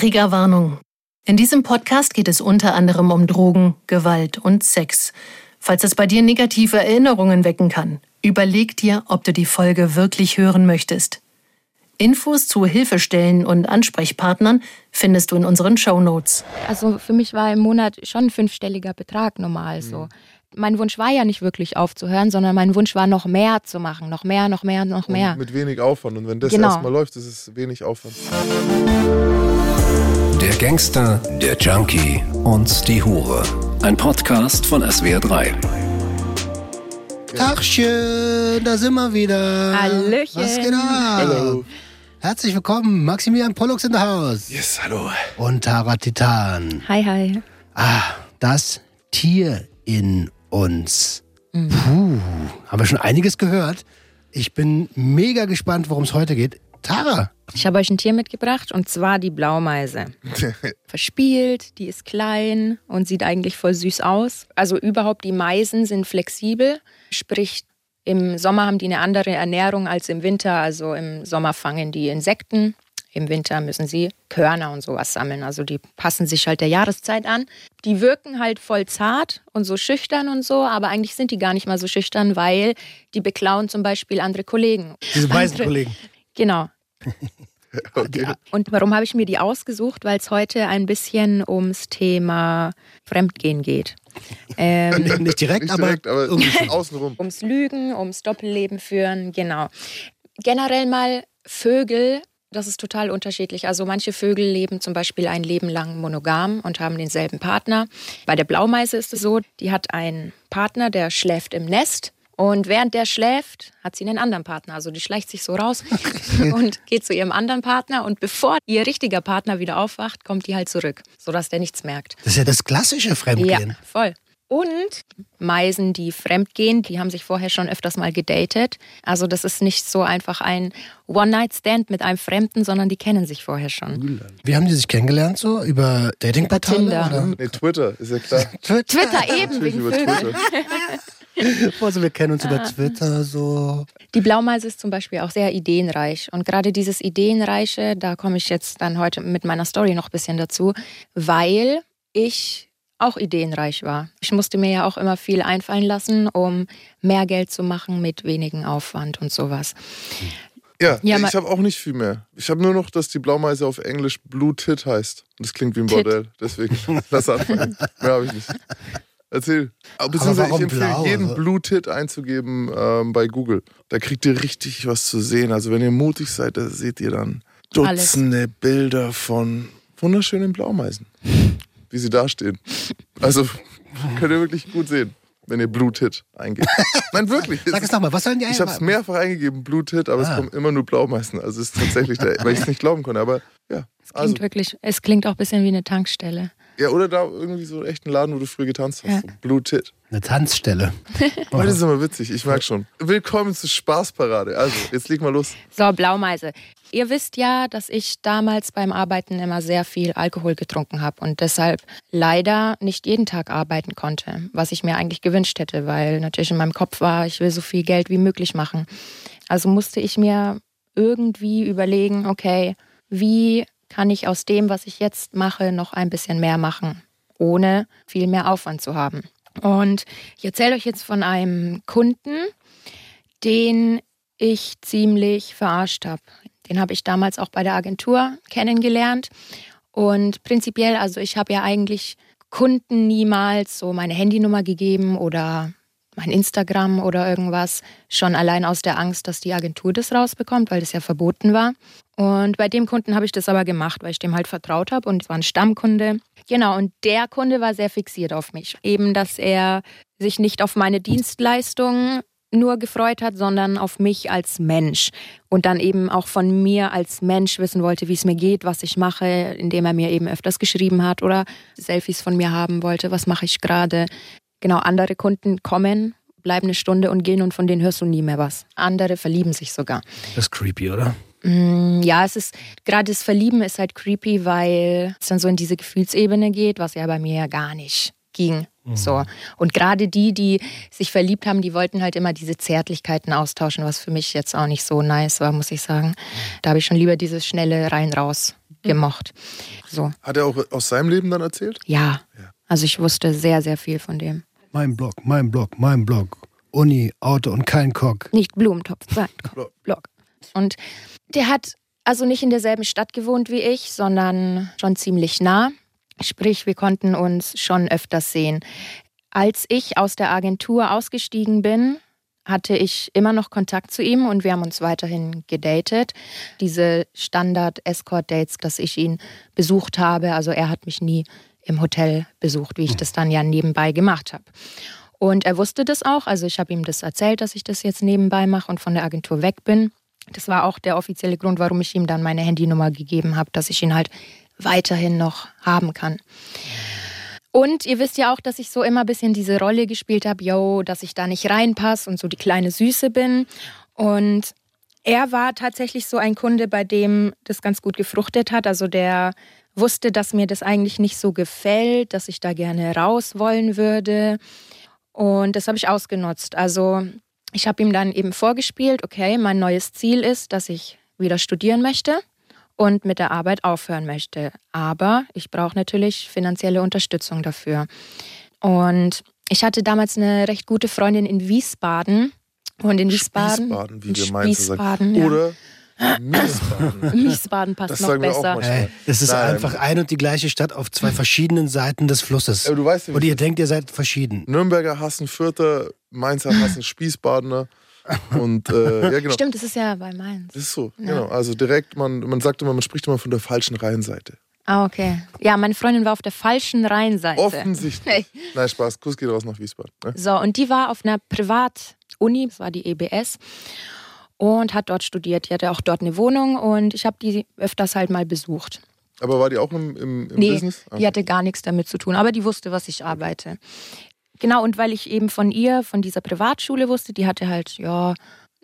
Triggerwarnung. In diesem Podcast geht es unter anderem um Drogen, Gewalt und Sex. Falls es bei dir negative Erinnerungen wecken kann, überleg dir, ob du die Folge wirklich hören möchtest. Infos zu Hilfestellen und Ansprechpartnern findest du in unseren Show Notes. Also für mich war im Monat schon ein fünfstelliger Betrag normal so. Mein Wunsch war ja nicht wirklich aufzuhören, sondern mein Wunsch war noch mehr zu machen, noch mehr, noch mehr, noch mehr. Und mit wenig Aufwand. Und wenn das Genau. erstmal läuft, ist es wenig Aufwand. Der Gangster, der Junkie und die Hure. Ein Podcast von SWR3. Tagchen, da sind wir wieder. Hallöchen. Was geht ab? Hallo. Herzlich willkommen, Maximilian Pollux in the house. Yes, hallo. Und Tara Titan. Hi, hi. Ah, das Tier in uns. Puh, haben wir schon einiges gehört. Ich bin mega gespannt, worum es heute geht. Tara, Ich habe euch ein Tier mitgebracht und zwar die Blaumeise. Verspielt, die ist klein und sieht eigentlich voll süß aus. Also überhaupt die Meisen sind flexibel, sprich im Sommer haben die eine andere Ernährung als im Winter. Also im Sommer fangen die Insekten, im Winter müssen sie Körner und sowas sammeln. Also die passen sich halt der Jahreszeit an. Die wirken halt voll zart und so schüchtern und so, aber eigentlich sind die gar nicht mal so schüchtern, weil die beklauen zum Beispiel andere Kollegen. diese weißen Andere- Kollegen. Genau. Okay. Und warum habe ich mir die ausgesucht? Weil es heute ein bisschen ums Thema Fremdgehen geht. Ähm, Nicht direkt, Nicht aber, direkt, aber irgendwie schon. außenrum. ums Lügen, ums Doppelleben führen, genau. Generell mal Vögel, das ist total unterschiedlich. Also manche Vögel leben zum Beispiel ein Leben lang monogam und haben denselben Partner. Bei der Blaumeise ist es so, die hat einen Partner, der schläft im Nest. Und während der schläft, hat sie einen anderen Partner. Also die schleicht sich so raus und geht zu ihrem anderen Partner. Und bevor ihr richtiger Partner wieder aufwacht, kommt die halt zurück, sodass der nichts merkt. Das ist ja das klassische Fremdgehen. Ja, voll. Und Meisen, die fremdgehen, die haben sich vorher schon öfters mal gedatet. Also das ist nicht so einfach ein One-Night-Stand mit einem Fremden, sondern die kennen sich vorher schon. Wie haben die sich kennengelernt so? Über Datingportale? Tinder. Oder? Nee, Twitter, ist ja klar. Twitter eben, Natürlich wegen über. Twitter. Also wir kennen uns über Twitter so. Die Blaumeise ist zum Beispiel auch sehr ideenreich. Und gerade dieses Ideenreiche, da komme ich jetzt dann heute mit meiner Story noch ein bisschen dazu, weil ich auch ideenreich war. Ich musste mir ja auch immer viel einfallen lassen, um mehr Geld zu machen mit wenigen Aufwand und sowas. Ja, Ja, ich habe auch nicht viel mehr. Ich habe nur noch, dass die Blaumeise auf Englisch Blue Tit heißt. Und das klingt wie ein Tit. Bordell. Deswegen, lass anfangen. Mehr habe ich nicht. Erzähl. Aber Beziehungsweise ich warum empfehle blau? jeden Also- Blue Tit einzugeben ähm, bei Google. Da kriegt ihr richtig was zu sehen. Also wenn ihr mutig seid, da seht ihr dann Alles. Dutzende Bilder von wunderschönen Blaumeisen. Wie sie dastehen. Also könnt ihr wirklich gut sehen, wenn ihr Blue Tit eingebt. Nein, wirklich. Sag es nochmal, was sollen die Ich habe es mehrfach eingegeben, Blue Tit, aber Ah. es kommen immer nur Blaumeisen. Also es ist tatsächlich, der, weil ich es nicht glauben konnte. Aber ja, also Klingt wirklich, es klingt auch ein bisschen wie eine Tankstelle. Ja, oder da irgendwie so einen echten Laden, wo du früher getanzt hast. Ja. So Blue Tit. Eine Tanzstelle. Aber das ist immer witzig, ich merke schon. Willkommen zur Spaßparade. Also, jetzt leg mal los. So, Blaumeise. Ihr wisst ja, dass ich damals beim Arbeiten immer sehr viel Alkohol getrunken habe und deshalb leider nicht jeden Tag arbeiten konnte, was ich mir eigentlich gewünscht hätte, weil natürlich in meinem Kopf war, ich will so viel Geld wie möglich machen. Also musste ich mir irgendwie überlegen, okay, wie kann ich aus dem, was ich jetzt mache, noch ein bisschen mehr machen, ohne viel mehr Aufwand zu haben. Und ich erzähle euch jetzt von einem Kunden, den ich ziemlich verarscht habe. Den habe ich damals auch bei der Agentur kennengelernt. Und prinzipiell, also ich habe ja eigentlich Kunden niemals so meine Handynummer gegeben oder mein Instagram oder irgendwas, schon allein aus der Angst, dass die Agentur das rausbekommt, weil das ja verboten war. Und bei dem Kunden habe ich das aber gemacht, weil ich dem halt vertraut habe und es war ein Stammkunde. Genau, und der Kunde war sehr fixiert auf mich. Eben, dass er sich nicht auf meine Dienstleistung nur gefreut hat, sondern auf mich als Mensch. Und dann eben auch von mir als Mensch wissen wollte, wie es mir geht, was ich mache, indem er mir eben öfters geschrieben hat oder Selfies von mir haben wollte, was mache ich gerade. Genau, andere Kunden kommen, bleiben eine Stunde und gehen und von denen hörst du nie mehr was. Andere verlieben sich sogar. Das ist creepy, oder? Mm, Ja, es ist gerade das Verlieben ist halt creepy, weil es dann so in diese Gefühlsebene geht, was ja bei mir ja gar nicht ging. So. Und gerade die, die sich verliebt haben, die wollten halt immer diese Zärtlichkeiten austauschen, was für mich jetzt auch nicht so nice war, muss ich sagen. Da habe ich schon lieber dieses schnelle rein raus gemocht. So, Hat er auch aus seinem Leben dann erzählt? ja. Ja. Also ich wusste sehr, sehr viel von dem. Mein Blog, mein Blog, mein Blog. Uni, Auto und kein Kock. Nicht Blumentopf, sein Blog. Blog. Und der hat also nicht in derselben Stadt gewohnt wie ich, sondern schon ziemlich nah. Sprich, wir konnten uns schon öfters sehen. Als ich aus der Agentur ausgestiegen bin, hatte ich immer noch Kontakt zu ihm und wir haben uns weiterhin gedatet. Diese Standard-Escort-Dates, dass ich ihn besucht habe. Also er hat mich nie im Hotel besucht, wie ich das dann ja nebenbei gemacht habe. Und er wusste das auch. Also ich habe ihm das erzählt, dass ich das jetzt nebenbei mache und von der Agentur weg bin. Das war auch der offizielle Grund, warum ich ihm dann meine Handynummer gegeben habe, dass ich ihn halt weiterhin noch haben kann. Und ihr wisst ja auch, dass ich so immer ein bisschen diese Rolle gespielt habe, yo, dass ich da nicht reinpasse und so die kleine Süße bin. Und er war tatsächlich so ein Kunde, bei dem das ganz gut gefruchtet hat. Also der wusste, dass mir das eigentlich nicht so gefällt, dass ich da gerne raus wollen würde. Und das habe ich ausgenutzt. Also ich habe ihm dann eben vorgespielt, okay, mein neues Ziel ist, dass ich wieder studieren möchte und mit der Arbeit aufhören möchte. Aber ich brauche natürlich finanzielle Unterstützung dafür. Und ich hatte damals eine recht gute Freundin in Wiesbaden. Und in Wiesbaden. Wiesbaden, wie in wir meinen. Wiesbaden, ja. Oder Miesbaden. Wiesbaden passt Das noch sagen wir auch besser. Ey, das ist Nein. einfach ein und die gleiche Stadt auf zwei verschiedenen Seiten des Flusses. Aber du weißt ja, Und ihr es denkt, ihr seid verschieden. Nürnberger hassen Fürther, Mainzer hassen Spießbadener. Und äh, ja, genau. Stimmt, das ist ja bei Mainz. Das ist so, Ja. genau. Also direkt, man, man sagt immer, man spricht immer von der falschen Rheinseite. Ah, okay. Ja, meine Freundin war auf der falschen Rheinseite. Offensichtlich. Nein, Spaß. Kuss geht raus nach Wiesbaden. Ne? So, und die war auf einer Privatuni, das war die EBS, und hat dort studiert. Die hatte auch dort eine Wohnung und ich habe die öfters halt mal besucht. Aber war die auch im, im, im nee, Business? Ah. die hatte gar nichts damit zu tun, aber die wusste, was ich arbeite. Genau, und weil ich eben von ihr, von dieser Privatschule wusste, die hatte halt, ja,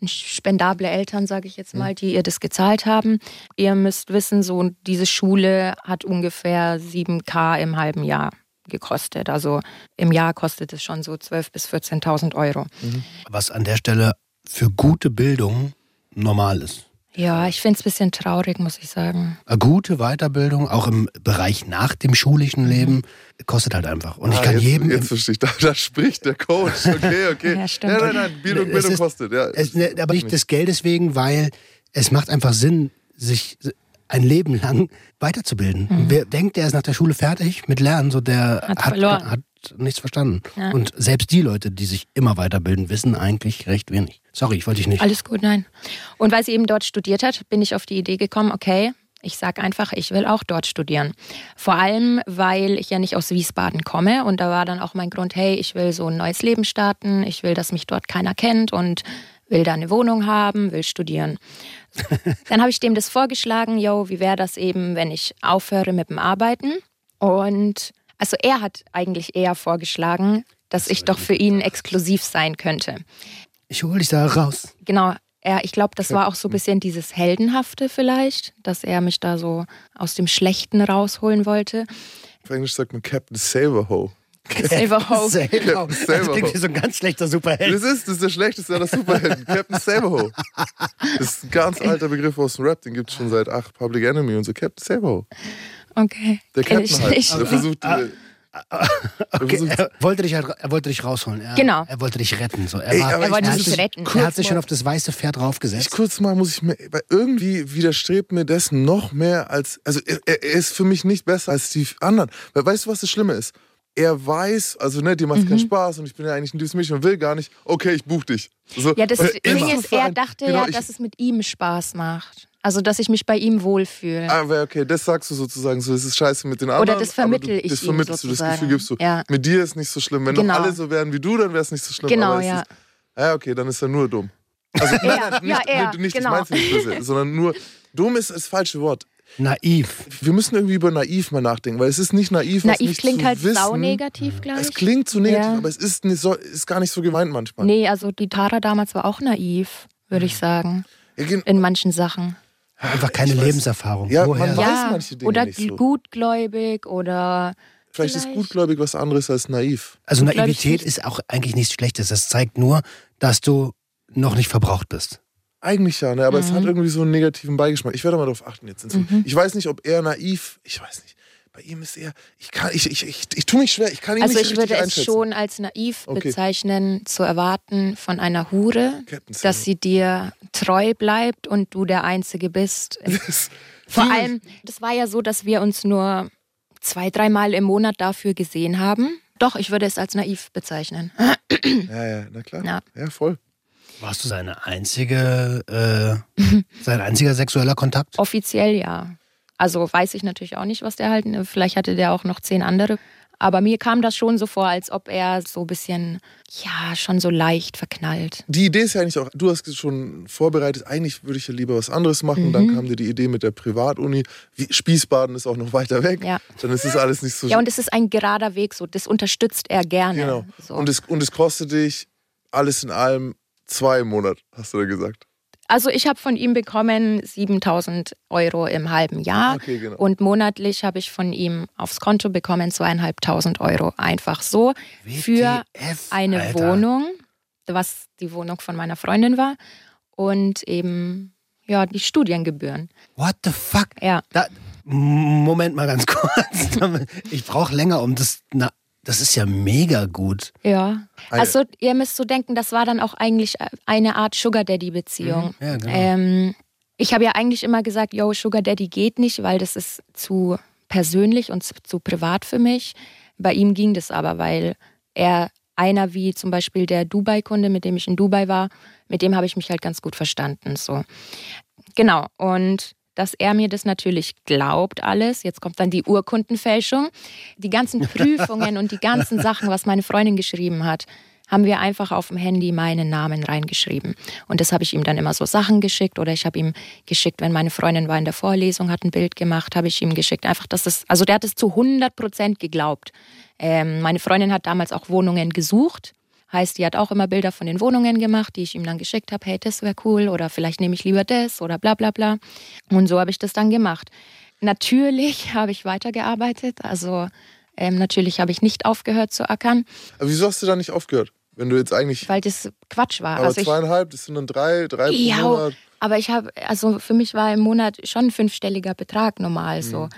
spendable Eltern, sage ich jetzt mal, die ihr das gezahlt haben. Ihr müsst wissen, so diese Schule hat ungefähr 7k im halben Jahr gekostet. Also im Jahr kostet es schon so 12.000 bis 14.000 Euro. Was an der Stelle für gute Bildung normal ist. Ja, ich finde es ein bisschen traurig, muss ich sagen. Eine gute Weiterbildung, auch im Bereich nach dem schulischen Leben, kostet halt einfach. Und ich Ah, kann jetzt, jedem. Jetzt verstehe ich, da, da spricht der Coach. Okay, okay. Ja, stimmt. Ja, nein, nein, Bildung, Bildung ist- kostet. Ja, es, ne, aber nicht des Geldes wegen, weil es macht einfach Sinn, sich ein Leben lang weiterzubilden. Wer denkt, der ist nach der Schule fertig mit Lernen, so der Mhm. Hat hat, hat nichts verstanden. Ja. Und selbst die Leute, die sich immer weiterbilden, wissen eigentlich recht wenig. Sorry, ich wollte dich nicht. Alles gut, nein. Und weil sie eben dort studiert hat, bin ich auf die Idee gekommen, okay, ich sage einfach, ich will auch dort studieren. Vor allem, weil ich ja nicht aus Wiesbaden komme und da war dann auch mein Grund, hey, ich will so ein neues Leben starten, ich will, dass mich dort keiner kennt und will da eine Wohnung haben, will studieren. Dann habe ich dem das vorgeschlagen, yo, wie wäre das eben, wenn ich aufhöre mit dem Arbeiten? Und also er hat eigentlich eher vorgeschlagen, dass ich doch für ihn exklusiv sein könnte. Ich hole dich da raus. Genau, er, ich glaube, das war auch so ein bisschen dieses Heldenhafte vielleicht, dass er mich da so aus dem Schlechten rausholen wollte. Auf Englisch sagt man Captain Saberho. Silverhope. Selber. Das klingt wie so ein ganz schlechter Superheld. Das ist, das ist der schlechteste aller Superhelden. Captain Saberho. Das ist ein ganz alter Begriff aus dem Rap, den gibt es schon seit acht Public Enemy und so. Captain Saberho. Okay. Der Captain ich halt. nicht. Der versucht, äh, Okay, er, wollte dich halt, er wollte dich rausholen. Er, Genau. Er wollte dich retten. So. Er, Ey, war, Er wollte ich hat mich sich- retten. er hat sich schon auf das weiße Pferd Ich draufgesetzt. kurz mal muss ich mir, weil irgendwie widerstrebt mir das noch mehr als, also er, er ist für mich nicht besser als die anderen. Weil weißt du, was das Schlimme ist? Er weiß, also ne, dir macht Mhm. keinen Spaß und ich bin ja eigentlich ein liebes Mädchen und will gar nicht, okay, ich buch dich. So, Ja, das Ding ist, er dachte genau, ja, ich, dass es mit ihm Spaß macht. Also, dass ich mich bei ihm wohlfühle. Aber okay, das sagst du sozusagen so, das ist scheiße mit den anderen. das vermittel du, ich Das ihm vermittelst du, das. Gefühl gibst du. Ja. Mit dir ist nicht so schlimm. Wenn Genau. doch alle so wären wie du, dann wäre es nicht so schlimm. Genau, aber es ja. Ist, ja, okay, dann ist er nur dumm. Also, nein, nein, nicht, ja, er, nicht, nicht genau. ich mein's nicht böse, sondern nur, dumm ist das falsche Wort. Naiv. Wir müssen irgendwie über naiv mal nachdenken, weil es ist nicht naiv, was Naiv nicht klingt zu halt wissen. saunegativ gleich. Es klingt zu negativ, Ja. aber es ist, nicht so, ist gar nicht so gemeint manchmal. Nee, also die Tara damals war auch naiv, würde ich sagen. Ja, gen- In manchen Sachen. Einfach keine Ich weiß- Lebenserfahrung. Ja, Woher? man weiß ja, manche Dinge oder nicht so. gutgläubig oder Vielleicht, ist vielleicht. gutgläubig was anderes als naiv. Also Naivität ist auch eigentlich nichts Schlechtes. Das zeigt nur, dass du noch nicht verbraucht bist. Eigentlich ja, ne? aber es hat Mhm. irgendwie so einen negativen Beigeschmack. Ich werde mal darauf achten jetzt. Zukunft. Ich weiß nicht, ob er naiv, ich weiß nicht. Bei ihm ist er, ich kann, ich, ich, ich, ich tue mich schwer, ich kann ihn Also nicht ich richtig würde es schon als naiv Okay. bezeichnen, zu erwarten von einer Hure, dass sie dir treu bleibt und du der Einzige bist. Das- Vor allem, das war ja so, dass wir uns nur zwei, dreimal im Monat dafür gesehen haben. Doch, ich würde es als naiv bezeichnen. Ja, ja, na klar. Ja, Ja. voll. Warst du seine einzige, äh, sein einziger sexueller Kontakt? Offiziell ja. Also weiß ich natürlich auch nicht, was der halt. Vielleicht hatte der auch noch zehn andere. Aber mir kam das schon so vor, als ob er so ein bisschen, ja, schon so leicht verknallt. Die Idee ist ja eigentlich auch, du hast es schon vorbereitet, eigentlich würde ich ja lieber was anderes machen. Mhm. Dann kam dir die Idee mit der Privatuni. Wie, Spießbaden ist auch noch weiter weg. Ja. Dann ist das alles nicht so Ja, und es ist ein gerader Weg, so das unterstützt er gerne. Genau. So. Und, es, und es kostet dich alles in allem zwei im Monat, hast du da gesagt. Also ich habe von ihm bekommen 7000 Euro im halben Jahr Okay, genau. und monatlich habe ich von ihm aufs Konto bekommen zweieinhalbtausend Euro. Einfach so für WTF, eine Alter. Wohnung, was die Wohnung von meiner Freundin war und eben ja die Studiengebühren. What the fuck? Ja. Da, Moment mal ganz kurz. Ich brauche länger, um das. Das ist ja mega gut. Ja. Eine- Also ihr müsst so denken, das war dann auch eigentlich eine Art Sugar Daddy Beziehung. Mhm. Ja, genau. ähm, ich habe ja eigentlich immer gesagt, yo, Sugar Daddy geht nicht, weil das ist zu persönlich und zu, zu privat für mich. Bei ihm ging das aber, weil er einer wie zum Beispiel der Dubai-Kunde, mit dem ich in Dubai war, mit dem habe ich mich halt ganz gut verstanden. So. Genau. Und dass er mir das natürlich glaubt, alles. Jetzt kommt dann die Urkundenfälschung. Die ganzen Prüfungen und die ganzen Sachen, was meine Freundin geschrieben hat, haben wir einfach auf dem Handy meinen Namen reingeschrieben. Und das habe ich ihm dann immer so Sachen geschickt oder ich habe ihm geschickt, wenn meine Freundin war in der Vorlesung, hat ein Bild gemacht, habe ich ihm geschickt. Einfach, dass das, also der hat es zu 100 Prozent geglaubt. Ähm, meine Freundin hat damals auch Wohnungen gesucht. Heißt, die hat auch immer Bilder von den Wohnungen gemacht, die ich ihm dann geschickt habe. Hey, das wäre cool oder vielleicht nehme ich lieber das oder bla bla bla. Und so habe ich das dann gemacht. Natürlich habe ich weitergearbeitet. Also ähm, natürlich habe ich nicht aufgehört zu ackern, Aber wieso hast du da nicht aufgehört? Wenn du jetzt eigentlich. weil das Quatsch war. aber also zweieinhalb, das sind dann drei, drei pro ja, Monat. aber ich habe, also für mich war im Monat schon ein fünfstelliger Betrag normal so. Mhm.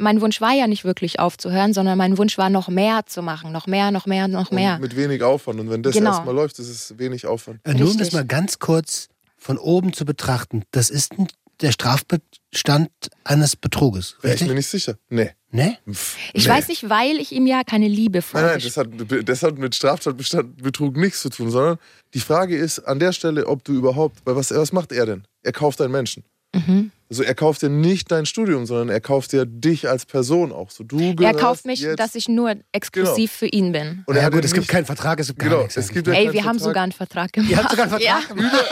Mein Wunsch war ja nicht wirklich aufzuhören, sondern mein Wunsch war noch mehr zu machen, noch mehr, noch mehr, noch mehr. Und mit wenig Aufwand. Und wenn das Genau. erstmal läuft, ist es wenig Aufwand. Äh, Nur um das mal ganz kurz von oben zu betrachten. Das ist ein, der Strafbestand eines Betruges. Wäre ich mir nicht sicher. Nee. Ne? Pff, Ich nee. weiß nicht, weil ich ihm ja keine Liebe Nein, nein, vorgestellt das hat, das hat mit Straftatbestand Betrug nichts zu tun, sondern die Frage ist an der Stelle, ob du überhaupt, weil was, was macht er denn? Er kauft einen Menschen. Mhm. Also er kauft dir nicht dein Studium, sondern er kauft dir dich als Person auch. So, du Er kauft mich, jetzt, dass ich nur exklusiv für ihn bin. und er ja, hat gut, es gibt keinen Vertrag, es gibt gar Genau, nichts. es gibt ja Ey, wir haben Vertrag, sogar einen Vertrag gemacht. Ihr habt sogar einen ja. Vertrag gemacht.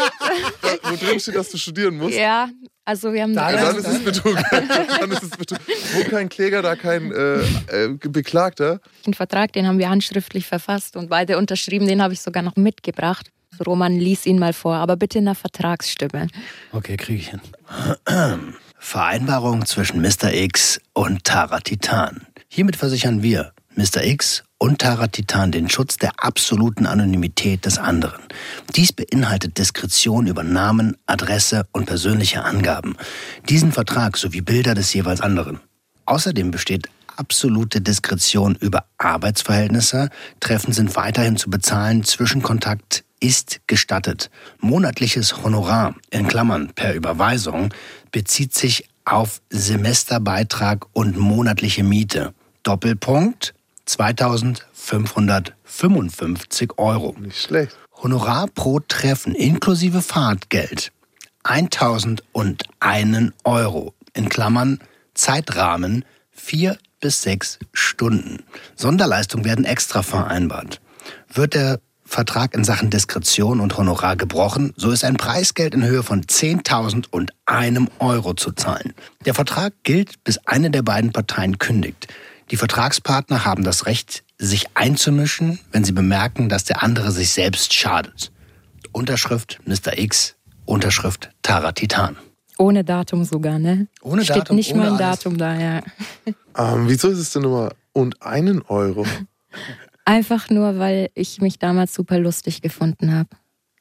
wo drin steht, dass du studieren musst. ja, also wir haben Da Ja, Ja, dann ist es Betrug. dann ist es Betrug. Wo kein Kläger, da kein äh, äh, Beklagter. einen Vertrag, den haben wir handschriftlich verfasst und beide unterschrieben, den habe ich sogar noch mitgebracht. Roman lies ihn mal vor, aber bitte in einer Vertragsstimme. Okay, kriege ich hin. Vereinbarung zwischen Mr. X und Tara Titan. Hiermit versichern wir, Mr. X und Tara Titan den Schutz der absoluten Anonymität des anderen. Dies beinhaltet Diskretion über Namen, Adresse und persönliche Angaben. Diesen Vertrag sowie Bilder des jeweils anderen. Außerdem besteht absolute Diskretion über Arbeitsverhältnisse. Treffen sind weiterhin zu bezahlen. Zwischenkontakt ist gestattet. Monatliches Honorar, in Klammern per Überweisung, bezieht sich auf Semesterbeitrag und monatliche Miete. Doppelpunkt 2555 Euro. Nicht schlecht. Honorar pro Treffen inklusive Fahrtgeld 1001 Euro. In Klammern Zeitrahmen vier bis sechs Stunden. Sonderleistungen werden extra vereinbart. Wird der Vertrag in Sachen Diskretion und Honorar gebrochen, so ist ein Preisgeld in Höhe von 10.000 und einem Euro zu zahlen. Der Vertrag gilt, bis eine der beiden Parteien kündigt. Die Vertragspartner haben das Recht, sich einzumischen, wenn sie bemerken, dass der andere sich selbst schadet. Unterschrift Mr. X, Unterschrift Tara Titan. Ohne Datum sogar, ne? Ohne Steht Datum, nicht ohne mal ein alles. Datum da, ja. Ähm, wieso ist es denn immer und einen Euro? Einfach nur, weil ich mich damals super lustig gefunden habe.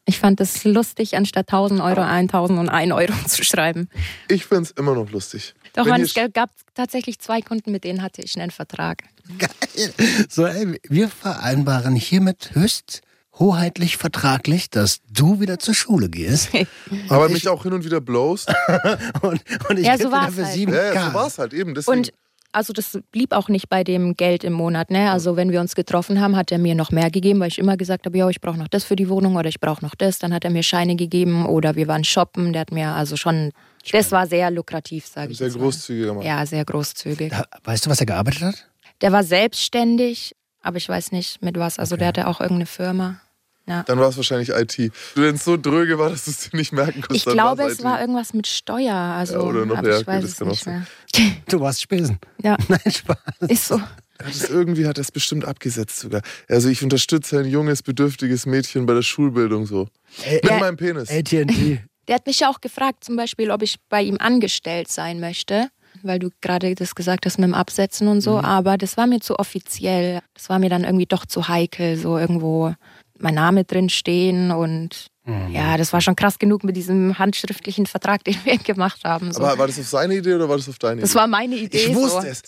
Ich fand es lustig, anstatt 1000 Euro 1001 Euro zu schreiben. Ich finde es immer noch lustig. Doch, Wenn man, es gab tatsächlich zwei Kunden, mit denen hatte ich einen Vertrag. Geil. So, ey, wir vereinbaren hiermit höchst hoheitlich vertraglich, dass du wieder zur Schule gehst. aber ich- mich auch hin und wieder blowst. Und, und ich Ja, so dafür halt. 7 Ja, ja, so war es halt eben. Deswegen, Und also das blieb auch nicht bei dem Geld im Monat. Ne? Also wenn wir uns getroffen haben, hat er mir noch mehr gegeben, weil ich immer gesagt habe, ja, ich brauche noch das für die Wohnung oder ich brauche noch das. Dann hat er mir Scheine gegeben oder wir waren shoppen. Der hat mir also schon, das war sehr lukrativ, sage ich sehr großzügiger Mann. Ja, sehr großzügig. Da- Weißt du, was er gearbeitet hat? Der war selbstständig, aber ich weiß nicht mit was. Also der hatte auch irgendeine Firma. Ja. Dann war es wahrscheinlich IT. Wenn es so dröge war, dass du es dir nicht merken konntest, Ich dann glaube, es IT. war irgendwas mit Steuer. Also, Ja, oder noch, ja, ich weiß das es nicht mehr. Du warst Spesen. Ja, Nein, Spaß. ist so. Er hat es irgendwie hat er es bestimmt abgesetzt sogar. Also ich unterstütze ein junges, bedürftiges Mädchen bei der Schulbildung so. Ä- Mit meinem Penis. AT&T. Der hat mich ja auch gefragt, zum Beispiel, ob ich bei ihm angestellt sein möchte, weil du gerade das gesagt hast mit dem Absetzen und so. Aber das war mir zu offiziell. Das war mir dann irgendwie doch zu heikel, so irgendwo mein Name drin stehen und ja, das war schon krass genug mit diesem handschriftlichen Vertrag, den wir gemacht haben. So. Aber war das auf seine Idee oder war das auf deine das Idee? war meine Idee. ich wusste so. es.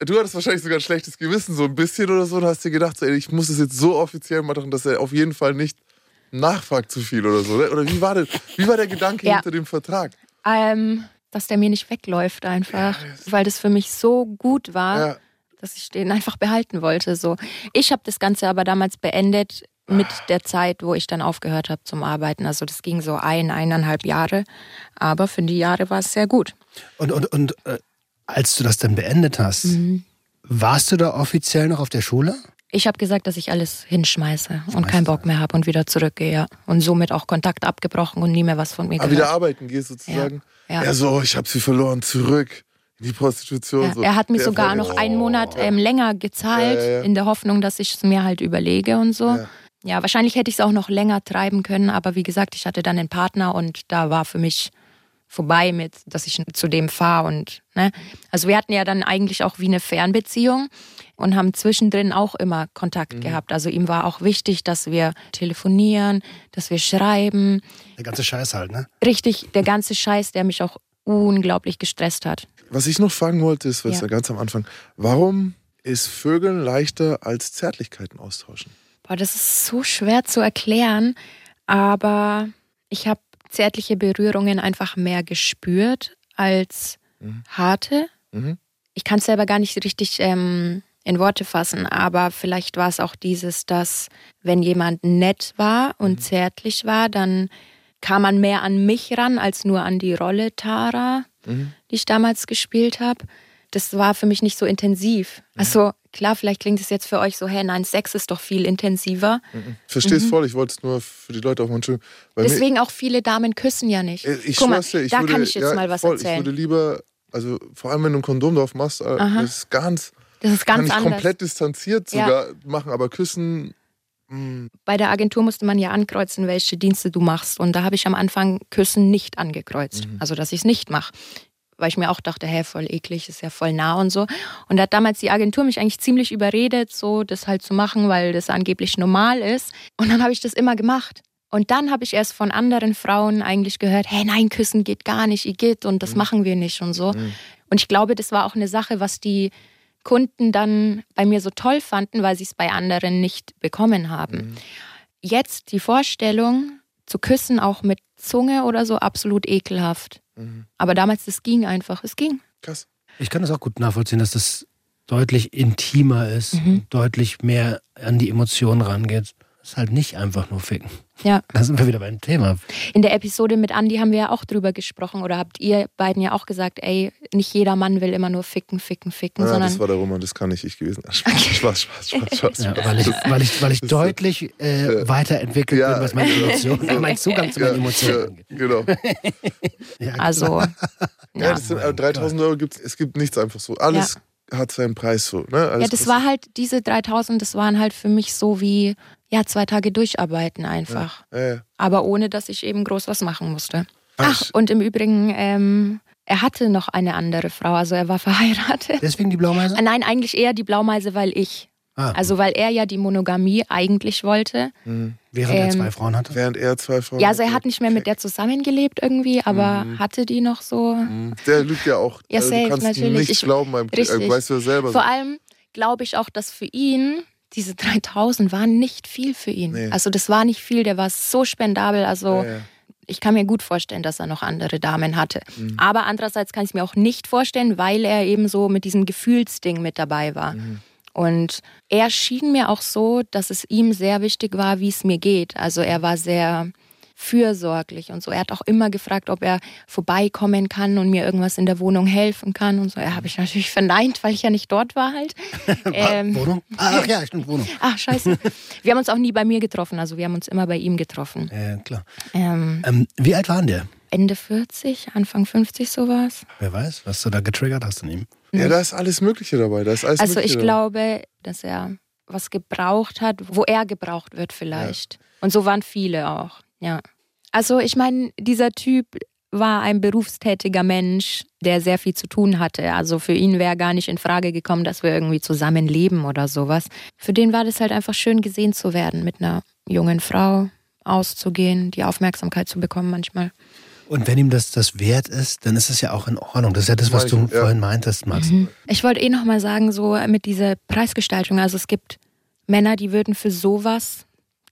Du hattest wahrscheinlich sogar ein schlechtes Gewissen, so ein bisschen oder so, und hast dir gedacht, so, ey, ich muss es jetzt so offiziell machen, dass er auf jeden Fall nicht nachfragt zu viel oder so. ne? Oder wie war, das, wie war der Gedanke Ja. hinter dem Vertrag? Ähm, dass der mir nicht wegläuft einfach, weil das für mich so gut war. Ja. dass ich den einfach behalten wollte. So. Ich habe das Ganze aber damals beendet mit der Zeit, wo ich dann aufgehört habe zum Arbeiten. Also das ging so ein, eineinhalb Jahre. Aber für die Jahre war es sehr gut. Und, und, und äh, als du das dann beendet hast, Mhm. warst du da offiziell noch auf der Schule? Ich habe gesagt, dass ich alles hinschmeiße und keinen Bock mehr habe und wieder zurückgehe. ja. Und somit auch Kontakt abgebrochen und nie mehr was von mir Aber wieder gehört. arbeiten gehst sozusagen. Ja. Ja, so, ich habe sie verloren, zurück in die Prostitution. Ja, so. er hat mir Der sogar Fall- noch einen Monat ähm, länger gezahlt, Ja, ja, ja. in der Hoffnung, dass ich es mir halt überlege und so. Ja. Wahrscheinlich hätte ich es auch noch länger treiben können, aber wie gesagt, ich hatte dann einen Partner und da war für mich vorbei mit, dass ich zu dem fahre und ne. Also wir hatten ja dann eigentlich auch wie eine Fernbeziehung und haben zwischendrin auch immer Kontakt Mhm. gehabt. Also ihm war auch wichtig, dass wir telefonieren, dass wir schreiben. Der ganze Scheiß halt, ne? Richtig, der ganze Scheiß, der mich auch unglaublich gestresst hat. Was ich noch fragen wollte, ist, was Ja. ja. ganz am Anfang, warum ist Vögeln leichter als Zärtlichkeiten austauschen? Boah, das ist so schwer zu erklären, aber ich habe zärtliche Berührungen einfach mehr gespürt als harte. Mhm. Ich kann es selber gar nicht richtig ähm, in Worte fassen, aber vielleicht war es auch dieses, dass wenn jemand nett war und zärtlich war, dann kam man mehr an mich ran als nur an die Rolle Tara, Mhm. die ich damals gespielt habe. Das war für mich nicht so intensiv. Also klar, vielleicht klingt es jetzt für euch so, hey, nein, Sex ist doch viel intensiver. Ich verstehe es voll, ich wollte es nur für die Leute auch mal schön. Mhm. Deswegen auch viele Damen küssen ja nicht. äh, ich Guck mal, dir, ich da würde, kann ich jetzt ja, mal was voll, erzählen. Ich würde lieber, also vor allem wenn du ein Kondom drauf machst, äh, Aha. das ist ganz, das ist kann ganz ich anders. komplett distanziert Ja. sogar machen, aber küssen, mh, Bei der Agentur musste man ja ankreuzen, welche Dienste du machst. Und da habe ich am Anfang Küssen nicht angekreuzt. Mhm. Also, dass ich es nicht mache. Weil ich mir auch dachte, hä, voll eklig, ist ja voll nah und so. Und da hat damals die Agentur mich eigentlich ziemlich überredet, so das halt zu machen, weil das angeblich normal ist. Und dann habe ich das immer gemacht. Und dann habe ich erst von anderen Frauen eigentlich gehört, hey, nein, küssen geht gar nicht, Igitt, und Mhm. das machen wir nicht und so. Und ich glaube, das war auch eine Sache, was die Kunden dann bei mir so toll fanden, weil sie es bei anderen nicht bekommen haben. Jetzt die Vorstellung, zu küssen, auch mit Zunge oder so, absolut ekelhaft. Aber damals, das ging einfach, es ging. krass. Ich kann das auch gut nachvollziehen, dass das deutlich intimer ist, Mhm. deutlich mehr an die Emotionen rangeht. Das ist halt nicht einfach nur ficken. Ja. Da sind wir wieder beim Thema. In der Episode mit Andi haben wir ja auch drüber gesprochen oder habt ihr beiden ja auch gesagt, ey, nicht jeder Mann will immer nur ficken, ficken, ficken, Ja, sondern das war der Roman, das kann nicht ich gewesen. Spaß, Spaß, Spaß, Spaß, Spaß. Ja, weil ich, weil ich, weil ich deutlich äh, weiterentwickelt Ja. bin, was meine Emotionen, mein Zugang zu meinen ja, Emotionen angeht. genau. Ja, also Ja, Ja. das sind, äh, 3000 Euro gibt es gibt nichts einfach so. Alles hat seinen Preis so. Ne? Ja, das war halt, diese 3000, das waren halt für mich so wie, ja, zwei Tage durcharbeiten einfach. Ja, ja. Aber ohne, dass ich eben groß was machen musste. Ach. Ach, und im Übrigen, ähm, er hatte noch eine andere Frau, also er war verheiratet. Deswegen die Blaumeise? Äh, Nein, eigentlich eher die Blaumeise, weil ich Ah, Also weil er ja die Monogamie eigentlich wollte. während er ähm, zwei Frauen hatte. Während er zwei Frauen Ja, also er hat nicht mehr mit der zusammengelebt irgendwie, aber hatte die noch so. Der lügt ja auch. Ja, Also safe, du kannst natürlich. nicht Ich- glauben beim. Richtig. Weißt du ja selber. Vor allem glaube ich auch, dass für ihn diese 3000 waren nicht viel für ihn. Nee. Also das war nicht viel, der war so spendabel. Also Ja, ja. ich kann mir gut vorstellen, dass er noch andere Damen hatte. Mhm. Aber andererseits kann ich es mir auch nicht vorstellen, weil er eben so mit diesem Gefühlsding mit dabei war. Mhm. Und er schien mir auch so, dass es ihm sehr wichtig war, wie es mir geht. Also er war sehr fürsorglich und so. Er hat auch immer gefragt, ob er vorbeikommen kann und mir irgendwas in der Wohnung helfen kann und so. Ja, habe ich natürlich verneint, weil ich ja nicht dort war halt. ähm, Wohnung? Ach ja, stimmt, Wohnung. ach, scheiße. Wir haben uns auch nie bei mir getroffen, also wir haben uns immer bei ihm getroffen. Ja, klar. Ähm, Ähm, wie alt war denn der? Ende 40, Anfang 50 sowas. Wer weiß, was du da getriggert hast in ihm. ja, da ist alles Mögliche dabei. Da ist alles Also Mögliche ich dabei. glaube, dass er was gebraucht hat, wo er gebraucht wird vielleicht. Und so waren viele auch, ja. Also ich meine, dieser Typ war ein berufstätiger Mensch, der sehr viel zu tun hatte. Also für ihn wäre gar nicht in Frage gekommen, dass wir irgendwie zusammen leben oder sowas. Für den war das halt einfach schön gesehen zu werden, mit einer jungen Frau auszugehen, die Aufmerksamkeit zu bekommen manchmal. Und wenn ihm das, das wert ist, dann ist es ja auch in Ordnung. Das ist ja das, was du ja. vorhin meintest, Max. Ich wollte eh nochmal sagen, so mit dieser Preisgestaltung, also es gibt Männer, die würden für sowas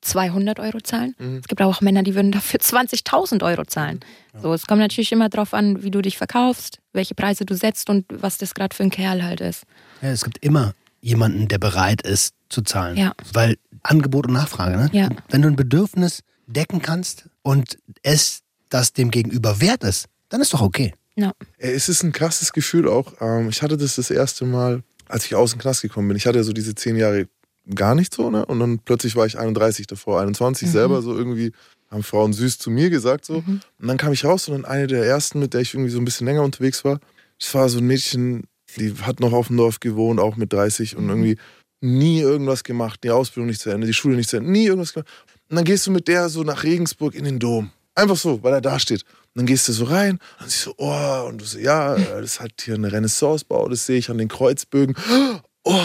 200 Euro zahlen. Es gibt aber auch Männer, die würden dafür 20.000 Euro zahlen. So, es kommt natürlich immer darauf an, wie du dich verkaufst, welche Preise du setzt und was das gerade für ein Kerl halt ist. Ja, es gibt immer jemanden, der bereit ist zu zahlen. Ja. Weil Angebot und Nachfrage, ne? Ja. Wenn du ein Bedürfnis decken kannst und es das dem Gegenüber wert ist, dann ist doch okay. Ja. Es ist ein krasses Gefühl auch. Ähm, ich hatte das das erste Mal, als ich aus dem Knast gekommen bin. Ich hatte ja so diese zehn Jahre gar nicht so, ne? Und dann plötzlich war ich 31 davor, 21 selber so irgendwie, haben Frauen süß zu mir gesagt so. Und dann kam ich raus und dann eine der ersten, mit der ich irgendwie so ein bisschen länger unterwegs war, das war so ein Mädchen, die hat noch auf dem Dorf gewohnt, auch mit 30 und irgendwie nie irgendwas gemacht, die Ausbildung nicht zu Ende, die Schule nicht zu Ende, nie irgendwas gemacht. Und dann gehst du mit der so nach Regensburg in den Dom. Einfach so, weil er da steht. Und dann gehst du so rein und sie so, oh, und du so, ja, äh, das halt hier eine Renaissancebau, das sehe ich an den Kreuzbögen. Oh.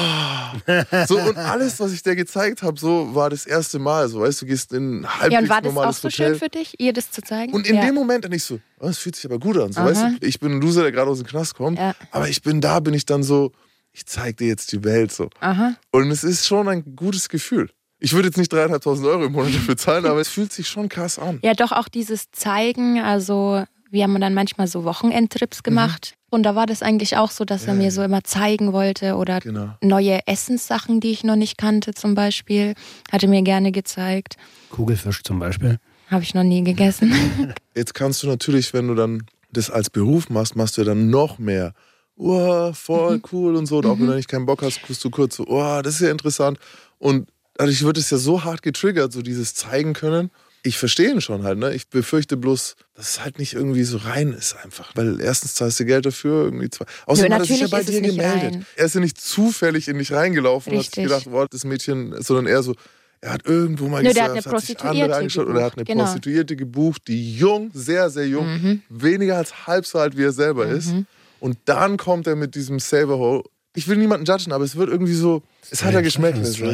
So, und alles, was ich dir gezeigt habe, so war das erste Mal. So, weißt du, gehst in ein halbwegs ja, und war das auch so Hotel. schön für dich, ihr das zu zeigen? Und in ja. dem Moment dann ich so, oh, das fühlt sich aber gut an. So, Aha. weißt du, ich bin ein Loser, der gerade aus dem Knast kommt. Ja. Aber ich bin da, bin ich dann so, ich zeig dir jetzt die Welt so. Aha. Und es ist schon ein gutes Gefühl. Ich würde jetzt nicht dreieinhalbtausend Euro im Monat dafür zahlen, aber es fühlt sich schon krass an. Ja, doch auch dieses Zeigen, also wir haben dann manchmal so Wochenendtrips gemacht. Und da war das eigentlich auch so, dass er mir so immer zeigen wollte oder Genau. neue Essenssachen, die ich noch nicht kannte zum Beispiel, hatte mir gerne gezeigt. Kugelfisch zum Beispiel. Habe ich noch nie gegessen. Jetzt kannst du natürlich, wenn du dann das als Beruf machst, machst du ja dann noch mehr. Oh, voll cool und so. Und auch wenn du nicht keinen Bock hast, guckst du kurz so, oh, das ist ja interessant. Und dadurch wird es ja so hart getriggert, so dieses zeigen können. Ich verstehe ihn schon halt, ne? Ich befürchte bloß, dass es halt nicht irgendwie so rein ist einfach. Weil erstens zahlst du Geld dafür, irgendwie zwei. Außerdem hat er sich ja bei dir gemeldet. rein. Er ist ja nicht zufällig in dich reingelaufen und hat sich Richtig. gedacht, boah, das Mädchen, sondern eher so, er hat irgendwo mal Nö, gesagt, hat eine sich andere angeschaut oder er hat eine gebucht, genau. Prostituierte gebucht, die jung, sehr, sehr jung, Mhm. weniger als halb so alt wie er selber ist. Und dann kommt er mit diesem Saver-Hole. Ich will niemanden judgen, aber es wird irgendwie so, es hat ja geschmeckt. es ja,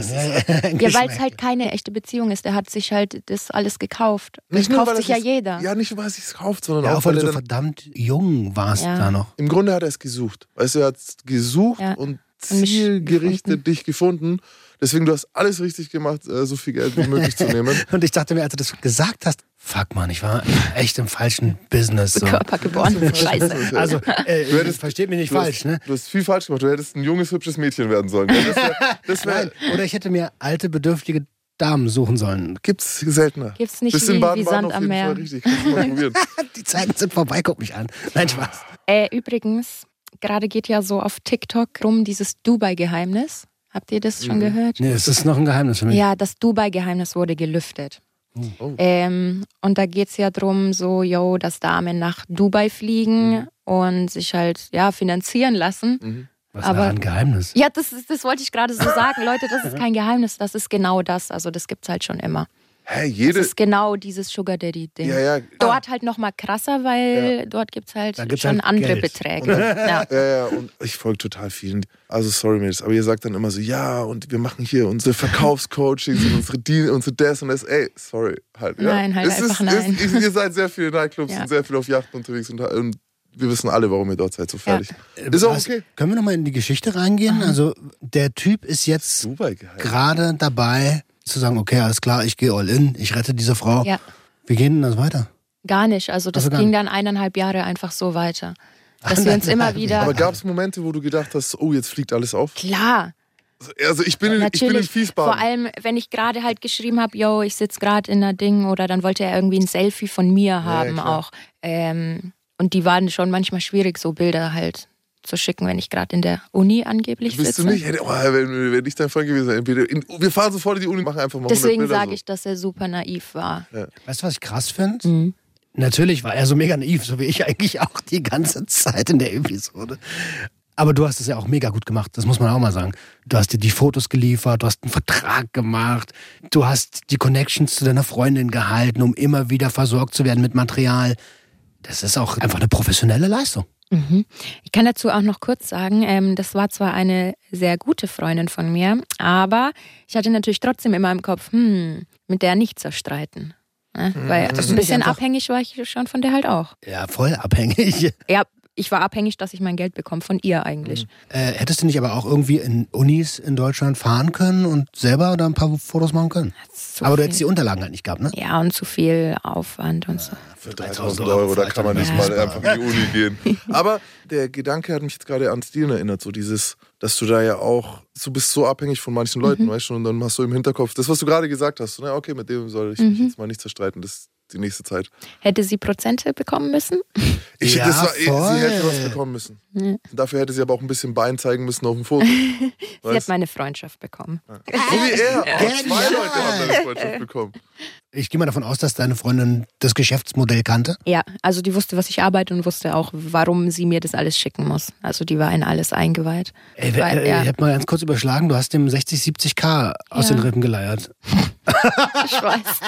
weil es halt keine echte Beziehung ist. Er hat sich halt das alles gekauft. Das Nicht nur, kauft weil er sich ja jeder. Ja, nicht nur, weil er sich kauft, sondern Ja, auch, weil weil du er so verdammt jung warst Ja. da noch. im Grunde hat er es gesucht. Weißt du, er hat es gesucht Ja. und zielgerichtet gefunden. dich gefunden. Deswegen, du hast alles richtig gemacht, äh, so viel Geld wie möglich zu nehmen. Und ich dachte mir, als du das gesagt hast, fuck man, ich war echt im falschen Business. So. Körper geboren. Scheiße. Also, äh, Du hättest- versteht mich nicht Du hast, falsch, ne? Du hast viel falsch gemacht. Du hättest ein junges, hübsches Mädchen werden sollen. Ja, Das wär, das wär, Nein, oder ich hätte mir alte, bedürftige Damen suchen sollen. gibt's seltener. Gibt's nicht Bist in wie- wie Baden-Baden Sand am Meer. Die Zeiten sind vorbei, guck mich an. Nein, Spaß. Äh, übrigens, gerade geht ja so auf TikTok rum dieses Dubai-Geheimnis. Habt ihr das Mhm. schon gehört? Nee, es ist noch ein Geheimnis für mich. Ja, das Dubai-Geheimnis wurde gelüftet. Oh. Ähm, und da geht es ja drum, so, yo, dass Damen nach Dubai fliegen und sich halt, ja, finanzieren lassen. Was ist aber- ein Geheimnis? Ja, das, ist, das wollte ich gerade so sagen. Leute, das ist kein Geheimnis, das ist genau das. Also das gibt's halt schon immer. Hä, jede. Das ist genau dieses Sugar Daddy-Ding. Ja, ja. Dort halt noch mal krasser, weil dort gibt es halt gibt's schon halt andere Geld. Beträge. ja. Ja, ja, und ich folge total vielen. Also sorry, Mädels, aber ihr sagt dann immer so, ja, und wir machen hier unsere Verkaufscoachings und unsere Deal, unsere das und das. Ey, sorry, halt. Ja. Nein, halt es einfach ist, nein. Ist, ihr seid sehr viel in Nightclubs Ja. und sehr viel auf Yachten unterwegs und, und wir wissen alle, warum ihr dort seid, so fertig. Äh, Ist auch was- okay. Können wir nochmal in die Geschichte reingehen? Also der Typ ist jetzt gerade dabei zu sagen, okay, alles klar, ich gehe all in, ich rette diese Frau. ja, Wie geht denn das weiter? gar nicht. Also das Also ging dann eineinhalb Jahre einfach so weiter. Dass wir uns immer wieder. Aber gab es Momente, wo du gedacht hast, oh, jetzt fliegt alles auf? Klar, Also ich bin, in, ich bin in. Fiesbaden. Vor allem, wenn ich gerade halt geschrieben habe, yo, ich sitze gerade in einer Ding oder dann wollte er irgendwie ein Selfie von mir haben klar. auch. Ähm, und die waren schon manchmal schwierig, so Bilder halt zu schicken, wenn ich gerade in der Uni angeblich Bist sitze. du nicht? Oh, wenn, wenn ich dein Freund gewesen wäre, in- wir fahren sofort in die Uni, machen einfach mal 100 Deswegen Bilder sage so. ich, dass er super naiv war. Weißt du, was ich krass finde? Mhm. Natürlich war er so mega naiv, so wie ich eigentlich auch die ganze Zeit in der Episode. Aber du hast es ja auch mega gut gemacht, das muss man auch mal sagen. Du hast dir die Fotos geliefert, du hast einen Vertrag gemacht, du hast die Connections zu deiner Freundin gehalten, um immer wieder versorgt zu werden mit Material. Das ist auch einfach eine professionelle Leistung. Ich kann dazu auch noch kurz sagen, ähm, das war zwar eine sehr gute Freundin von mir, aber ich hatte natürlich trotzdem immer im Kopf, hm, mit der nicht zerstreiten. Ne? Weil Hattest du ein bisschen abhängig war ich schon von der halt auch. Ja, voll abhängig. Ja, ich war abhängig, dass ich mein Geld bekomme von ihr eigentlich. Äh, hättest du nicht aber auch irgendwie in Unis in Deutschland fahren können und selber da ein paar Fotos machen können? Zu aber du hättest die Unterlagen halt nicht gehabt, ne? Ja, und zu viel Aufwand und so. Für 3000 Euro, da kann man nicht Ja. mal einfach in die Uni gehen. Aber der Gedanke hat mich jetzt gerade an Stil erinnert, so dieses, dass du da ja auch, du bist so abhängig von manchen Leuten, weißt du, und dann hast du im Hinterkopf, das, was du gerade gesagt hast, so, na, okay, mit dem soll ich mich jetzt mal nicht zerstreiten, das ist die nächste Zeit. Hätte sie Prozente bekommen müssen? Ich, Ja, das war, voll. sie hätte was bekommen müssen. Dafür hätte sie aber auch ein bisschen Bein zeigen müssen auf dem Foto. Sie hat Weißt? meine Freundschaft bekommen. So wie er. Auch zwei. Leute haben seine Freundschaft bekommen. Ich gehe mal davon aus, dass deine Freundin das Geschäftsmodell kannte. Ja, also die wusste, was ich arbeite und wusste auch, warum sie mir das alles schicken muss. Also die war in alles eingeweiht. Ey, Weil, äh, ja. Ich hab mal ganz kurz überschlagen, du hast dem 60, 70k aus Ja. den Rippen geleiert. Ich weiß.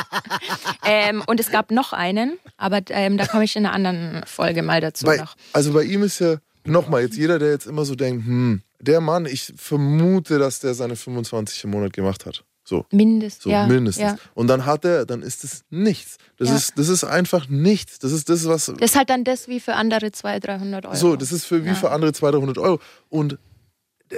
ähm, und es gab noch einen, aber ähm, da komme ich in einer anderen Folge mal dazu Bei, noch. also bei ihm ist ja, nochmal, jetzt jeder, der jetzt immer so denkt, hm, der Mann, ich vermute, dass der seine 25 im Monat gemacht hat. So. Mindest, So ja. mindestens. Ja. Und dann hat er, dann ist es nichts. Das, Ja. ist, das ist einfach nichts. Das ist das, was. Das ist halt dann das wie für andere 200, 300 Euro. So, das ist für wie Ja. für andere 200, 300 Euro. Und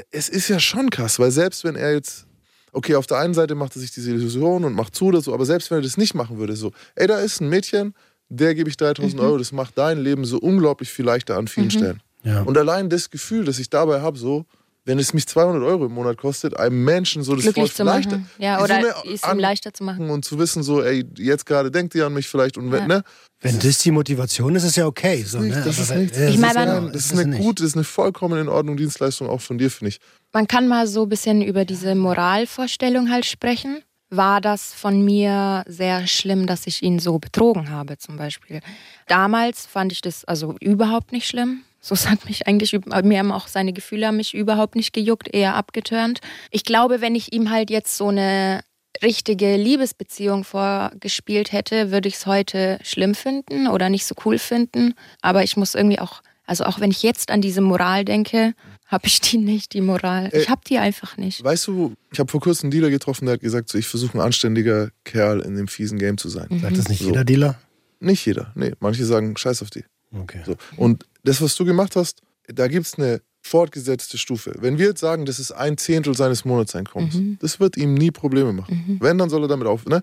es ist ja schon krass, weil selbst wenn er jetzt, okay, auf der einen Seite macht er sich diese Illusion und macht zu oder so, aber selbst wenn er das nicht machen würde, so, ey, da ist ein Mädchen, der gebe ich 3000 Mhm. Euro, das macht dein Leben so unglaublich viel leichter an vielen Stellen. Ja. Und allein das Gefühl, das ich dabei habe, so, wenn es mich 200 Euro im Monat kostet, einem Menschen so das glücklich zu leichter. Ja, so oder eine es ihm leichter zu machen. und zu wissen, so, ey, jetzt gerade denkt ihr an mich vielleicht und wenn, Ja. ne? Wenn das die Motivation ist, ist ja okay. So, nicht- ne? das Aber ist nichts. ja, Ich das meine, ja- Das ist eine nicht. gute, das ist eine vollkommen in Ordnung Dienstleistung auch von dir, finde ich. Man kann mal so ein bisschen über diese Moralvorstellung halt sprechen. War das von mir sehr schlimm, dass ich ihn so betrogen habe, zum Beispiel? Damals fand ich das also überhaupt nicht schlimm. So es hat mich eigentlich, mir haben auch seine Gefühle haben mich überhaupt nicht gejuckt, eher abgeturnt. Ich glaube, wenn ich ihm halt jetzt so eine richtige Liebesbeziehung vorgespielt hätte, würde ich es heute schlimm finden oder nicht so cool finden. Aber ich muss irgendwie auch, also auch wenn ich jetzt an diese Moral denke, habe ich die nicht, die Moral. Äh, Ich habe die einfach nicht. Weißt du, ich habe vor kurzem einen Dealer getroffen, der hat gesagt, so, ich versuche ein anständiger Kerl in dem fiesen Game zu sein. Sagt das nicht So. jeder Dealer? Nicht jeder, nee. Manche sagen, scheiß auf die. Okay. So. Und das, was du gemacht hast, da gibt es eine fortgesetzte Stufe. Wenn wir jetzt sagen, das ist ein Zehntel seines Monatseinkommens, Mhm. das wird ihm nie Probleme machen. Wenn, dann soll er damit auf. Ne?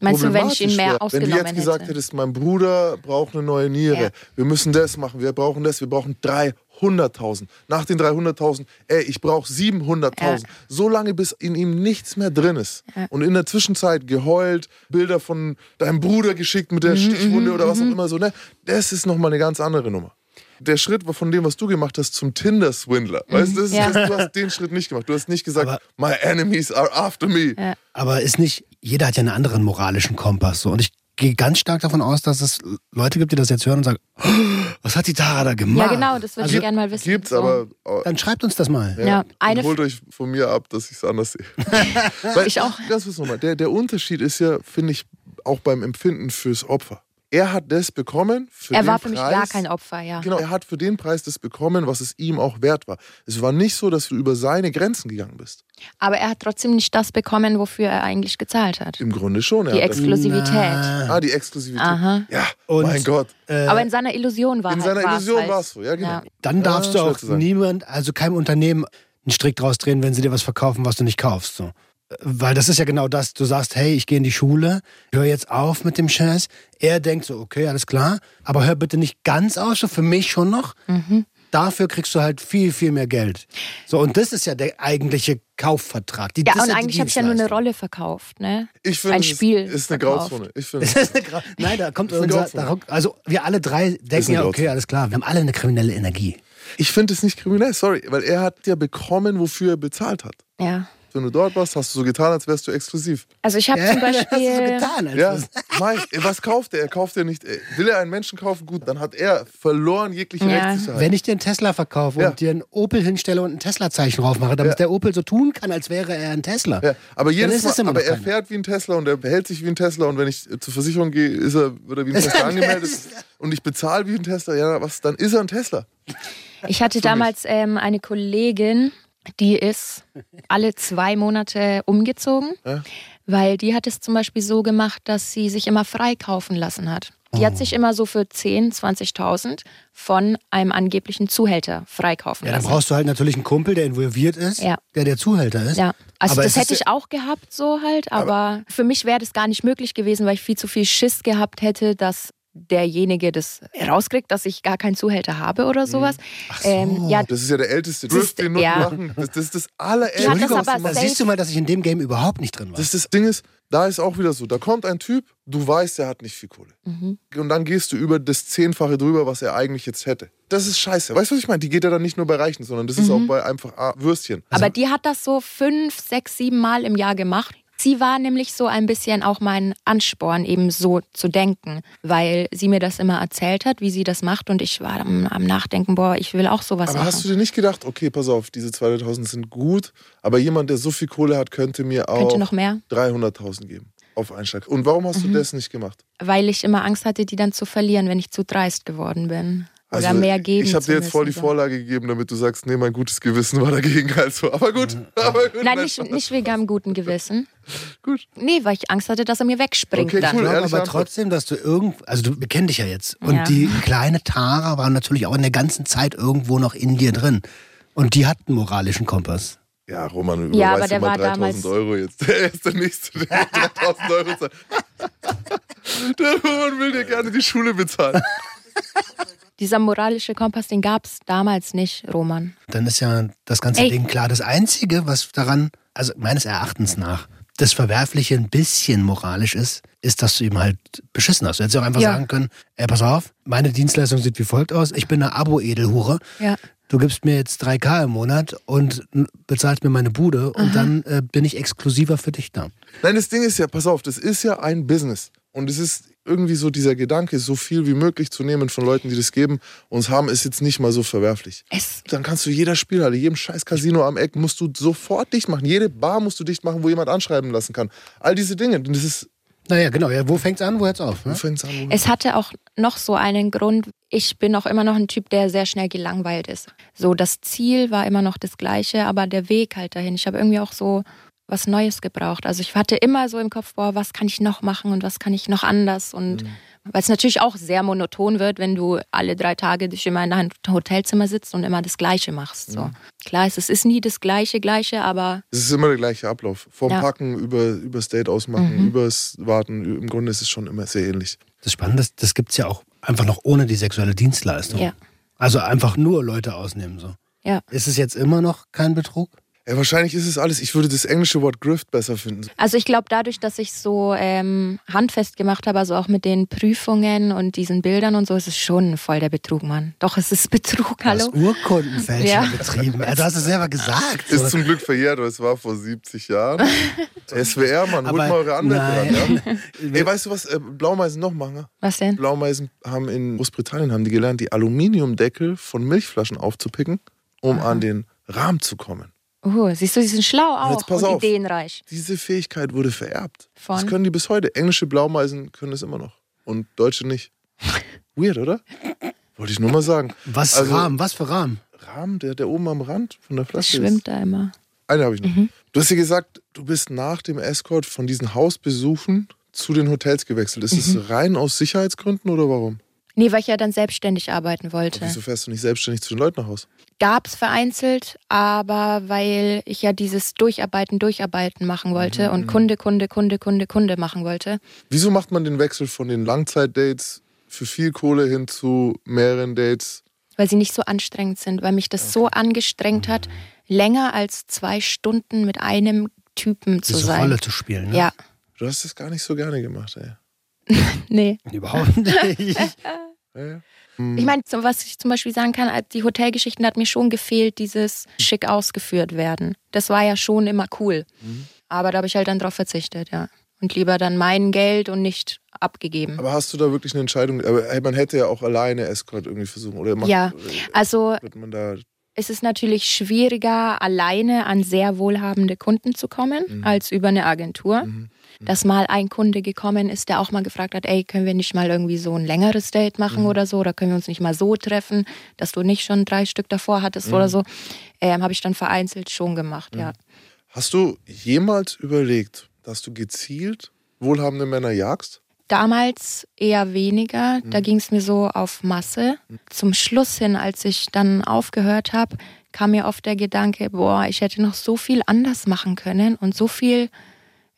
Meinst du, wenn ich ihn mehr wär, Wenn du ausgenommen jetzt gesagt hätte? hättest, mein Bruder braucht eine neue Niere, Ja. wir müssen das machen, wir brauchen das, wir brauchen 300.000. Nach den 300.000, ey, ich brauche 700.000. Ja. So lange, bis in ihm nichts mehr drin ist. Und in der Zwischenzeit geheult, Bilder von deinem Bruder geschickt mit der Mhm, Stichwunde oder was auch immer so, ne? Das ist nochmal eine ganz andere Nummer. Der Schritt war von dem, was du gemacht hast, zum Tinder-Swindler. Weißt du, Ja. du hast den Schritt nicht gemacht. Du hast nicht gesagt, Aber- my enemies are after me. Ja. Aber ist nicht, jeder hat ja einen anderen moralischen Kompass. So. Und ich gehe ganz stark davon aus, dass es Leute gibt, die das jetzt hören und sagen, "Oh, was hat die Tara da gemacht? Ja, genau, das würde Also, ich gerne mal wissen. Gibt's, So. aber äh, Dann schreibt uns das mal. Ja, eine und holt euch von mir ab, dass ich es anders sehe. Weil, Ich auch. Das ist nochmal. Der, der Unterschied ist ja, finde ich, auch beim Empfinden fürs Opfer. Er hat das bekommen. Für er den war für mich Preis, gar kein Opfer, ja. Genau, er hat für den Preis das bekommen, was es ihm auch wert war. Es war nicht so, dass du über seine Grenzen gegangen bist. Aber er hat trotzdem nicht das bekommen, wofür er eigentlich gezahlt hat. Im Grunde schon. Die Exklusivität. Na. ah, die Exklusivität. Aha. Ja, Und, mein Gott. Äh, Aber in seiner Illusion war In halt, seiner Illusion halt. war es so, ja, genau. Ja. Dann darfst Ja, du auch niemand, also keinem Unternehmen einen Strick draus drehen, wenn sie dir was verkaufen, was du nicht kaufst. So. Weil das ist ja genau das. Du sagst, hey, ich gehe in die Schule, hör jetzt auf mit dem Scheiß. Er denkt so, okay, alles klar, aber hör bitte nicht ganz auf, so für mich schon noch. Mhm. Dafür kriegst du halt viel, viel mehr Geld. So, und das ist ja der eigentliche Kaufvertrag. Die, Ja, und die eigentlich habe ich ja nur eine. Rolle verkauft, ne? Ich finde, Ein es Spiel ist eine verkauft. Grauzone. Ich finde, Grau- Nein, da kommt unser. Da, also, wir alle drei denken ja, okay, alles klar. Wir haben alle eine kriminelle Energie. ich finde es nicht kriminell, sorry, weil er hat ja bekommen, wofür er bezahlt hat. Ja. Wenn du dort warst, hast du so getan, als wärst du exklusiv. Also ich habe zum hast du so Beispiel. getan. Als Ja, was- Mike, was kauft er? Er kauft ja nicht. äh, Will er einen Menschen kaufen? Gut, dann hat er verloren jegliche Ja. Rechtssicherheit. Wenn ich dir einen Tesla verkaufe Ja. und dir einen Opel hinstelle und ein Tesla-Zeichen draufmache, damit Ja. der Opel so tun kann, als wäre er ein Tesla. ja, aber Dann jedes Mal, immer aber er fährt wie ein Tesla und er behält sich wie ein Tesla und wenn ich äh, zur Versicherung gehe, ist er, wird er wie ein Tesla angemeldet und ich bezahle wie ein Tesla, ja, was, dann ist er ein Tesla. Ich hatte damals ähm, eine Kollegin, die ist alle zwei Monate umgezogen, Ja. weil die hat es zum Beispiel so gemacht, dass sie sich immer freikaufen lassen hat. Die Oh. hat sich immer so für 10, 20.000 von einem angeblichen Zuhälter freikaufen Ja, dann lassen. brauchst du halt natürlich einen Kumpel, der involviert ist, Ja. der der Zuhälter ist. Ja, also Aber das hätte ich auch gehabt so halt, aber, für mich wäre das gar nicht möglich gewesen, weil ich viel zu viel Schiss gehabt hätte, dass derjenige das rauskriegt, dass ich gar keinen Zuhälter habe oder sowas. Ähm, ja, Das ist ja der älteste ist- Drift, den wir ja. machen. Das, das ist das allerälteste. Die hat das aber siehst du mal, dass ich in dem Game überhaupt nicht drin war. Das, das Ding ist, da ist auch wieder so, da kommt ein Typ, du weißt, er hat nicht viel Kohle. Mhm. Und dann gehst du über das Zehnfache drüber, was er eigentlich jetzt hätte. Das ist scheiße. Weißt du, was ich meine? Die geht ja dann nicht nur bei Reichen, sondern das ist auch bei einfach ah, Würstchen. aber die hat das so fünf, sechs, sieben Mal im Jahr gemacht. Sie war nämlich so ein bisschen auch mein Ansporn, eben so zu denken, weil sie mir das immer erzählt hat, wie sie das macht und ich war am, am Nachdenken, boah, ich will auch sowas Aber machen. hast du dir nicht gedacht, okay, pass auf, diese 200.000 sind gut, aber jemand, der so viel Kohle hat, könnte mir auch Könnte noch mehr, 300.000 geben auf Einschlag. Und warum hast du das nicht gemacht? weil ich immer Angst hatte, die dann zu verlieren, wenn ich zu dreist geworden bin. Oder Also, mehr geben Ich habe dir jetzt voll die. Vorlage gegeben, damit du sagst, nee, mein gutes Gewissen war dagegen. Also, aber gut. Aber gut Nein, nicht, nicht wegen einem guten Gewissen. Gut. Nee, weil ich Angst hatte, dass er mir wegspringt Okay, dann. cool. Aber Antwort. trotzdem, dass du irgend, also du wir kennen dich ja jetzt. Und Ja. die kleine Tara war natürlich auch in der ganzen Zeit irgendwo noch in dir drin. Und die hat einen moralischen Kompass. Ja, Roman, Ja, überweist aber der mal war 3000 damals- Euro jetzt. Der ist der Nächste, der 3000 Euro zahlt. Der Roman will dir gerne die Schule bezahlen. Dieser moralische Kompass, den gab es damals nicht, Roman. Dann ist ja das ganze Ey. Ding klar. Das Einzige, was daran, also meines Erachtens nach, das Verwerfliche ein bisschen moralisch ist, ist, dass du ihm halt beschissen hast. Du hättest ja auch einfach Ja. sagen können, ey, pass auf, meine Dienstleistung sieht wie folgt aus. Ich bin eine Abo-Edelhure. Ja. Du gibst mir jetzt 3K im Monat und bezahlst mir meine Bude und dann äh, bin ich exklusiver für dich da. Nein, das Ding ist ja, pass auf, das ist ja ein Business. Und es ist irgendwie so dieser Gedanke, so viel wie möglich zu nehmen von Leuten, die das geben, uns haben, ist jetzt nicht mal so verwerflich. Es, Dann kannst du jeder Spielhalle, jedem scheiß Casino am Eck, musst du sofort dicht machen. Jede Bar musst du dicht machen, wo jemand anschreiben lassen kann. All diese Dinge. Und das ist, Naja, genau. Ja, wo fängt's an, wo hört's auf? wo Ne? fängt's an? Wo es hatte auch noch so einen Grund. Ich bin auch immer noch ein Typ, der sehr schnell gelangweilt ist. So, das Ziel war immer noch das gleiche, aber der Weg halt dahin. Ich habe irgendwie auch so was Neues gebraucht. Also ich hatte immer so im Kopf, boah, was kann ich noch machen und was kann ich noch anders und weil es natürlich auch sehr monoton wird, wenn du alle drei Tage dich immer in deinem Hotelzimmer sitzt und immer das Gleiche machst. So. Klar, es ist nie das Gleiche, Gleiche, aber Es ist immer der gleiche Ablauf. Vom Ja. Packen über, übers Date ausmachen, Mhm. übers Warten. Im Grunde ist es schon immer sehr ähnlich. Das Spannende ist, das gibt's ja auch einfach noch ohne die sexuelle Dienstleistung. Ja. Also einfach nur Leute ausnehmen so. ja. Ist es jetzt immer noch kein Betrug? Ja, wahrscheinlich ist es alles. Ich würde das englische Wort Grift besser finden. Also ich glaube, dadurch, dass ich so ähm, handfest gemacht habe, also auch mit den Prüfungen und diesen Bildern und so, ist es schon voll der Betrug, Mann. Doch, es ist Betrug, Du hallo? hast Urkundenfälscher Ja. betrieben. Ja, Du hast es selber gesagt. Ist zum Glück verjährt, aber es war vor 70 Jahren. SWR, Mann, holt Aber mal eure Anwälte ran. Ja? Ey, weißt du, was äh, Blaumeisen noch machen? Was denn? Blaumeisen haben in Großbritannien haben die gelernt, die Aluminiumdeckel von Milchflaschen aufzupicken, um an den Rahmen zu kommen. Uh, siehst du, die sind schlau auch jetzt pass und auf. ideenreich. Diese Fähigkeit wurde vererbt. Von? Das können die bis heute. Englische Blaumeisen können es immer noch. Und Deutsche nicht. Weird, oder? Wollte ich nur mal sagen. Was Also- Rahmen? Was für Rahmen? Rahmen, der, der oben am Rand von der Das Flasche ist. schwimmt da immer. Eine habe ich noch. Mhm. Du hast ja gesagt, du bist nach dem Escort von diesen Hausbesuchen zu den Hotels gewechselt. Ist Mhm. es rein aus Sicherheitsgründen oder warum? Nee, weil ich ja dann selbstständig arbeiten wollte. Wieso fährst du nicht selbstständig zu den Leuten nach Hause? Gab's vereinzelt, aber weil ich ja dieses Durcharbeiten, Durcharbeiten machen wollte Mhm. und Kunde, Kunde, Kunde, Kunde, Kunde machen wollte. Wieso macht man den Wechsel von den Langzeitdates für viel Kohle hin zu mehreren Dates? weil sie nicht so anstrengend sind, weil mich das so angestrengt hat, länger als zwei Stunden mit einem Typen zu Diese sein. Rolle zu spielen. Ne? Ja, Du hast das gar nicht so gerne gemacht, ey. nee. Überhaupt nicht. Ja, ja. Ich meine, was ich zum Beispiel sagen kann, die Hotelgeschichten hat mir schon gefehlt, dieses schick ausgeführt werden. Das war ja schon immer cool. Aber da habe ich halt dann drauf verzichtet, ja. Und lieber dann mein Geld und nicht abgegeben. Aber hast du da wirklich eine Entscheidung? Aber man hätte ja auch alleine Escort irgendwie versuchen. Oder macht, Ja, also man da. es ist natürlich schwieriger, alleine an sehr wohlhabende Kunden zu kommen, als über eine Agentur. Dass mal ein Kunde gekommen ist, der auch mal gefragt hat, ey, können wir nicht mal irgendwie so ein längeres Date machen oder so? Oder können wir uns nicht mal so treffen, dass du nicht schon drei Stück davor hattest oder so? Ähm, Habe ich dann vereinzelt schon gemacht, ja. Hast du jemals überlegt, dass du gezielt wohlhabende Männer jagst? Damals eher weniger, da ging es mir so auf Masse. Zum Schluss hin, als ich dann aufgehört habe, kam mir oft der Gedanke, boah, ich hätte noch so viel anders machen können und so viel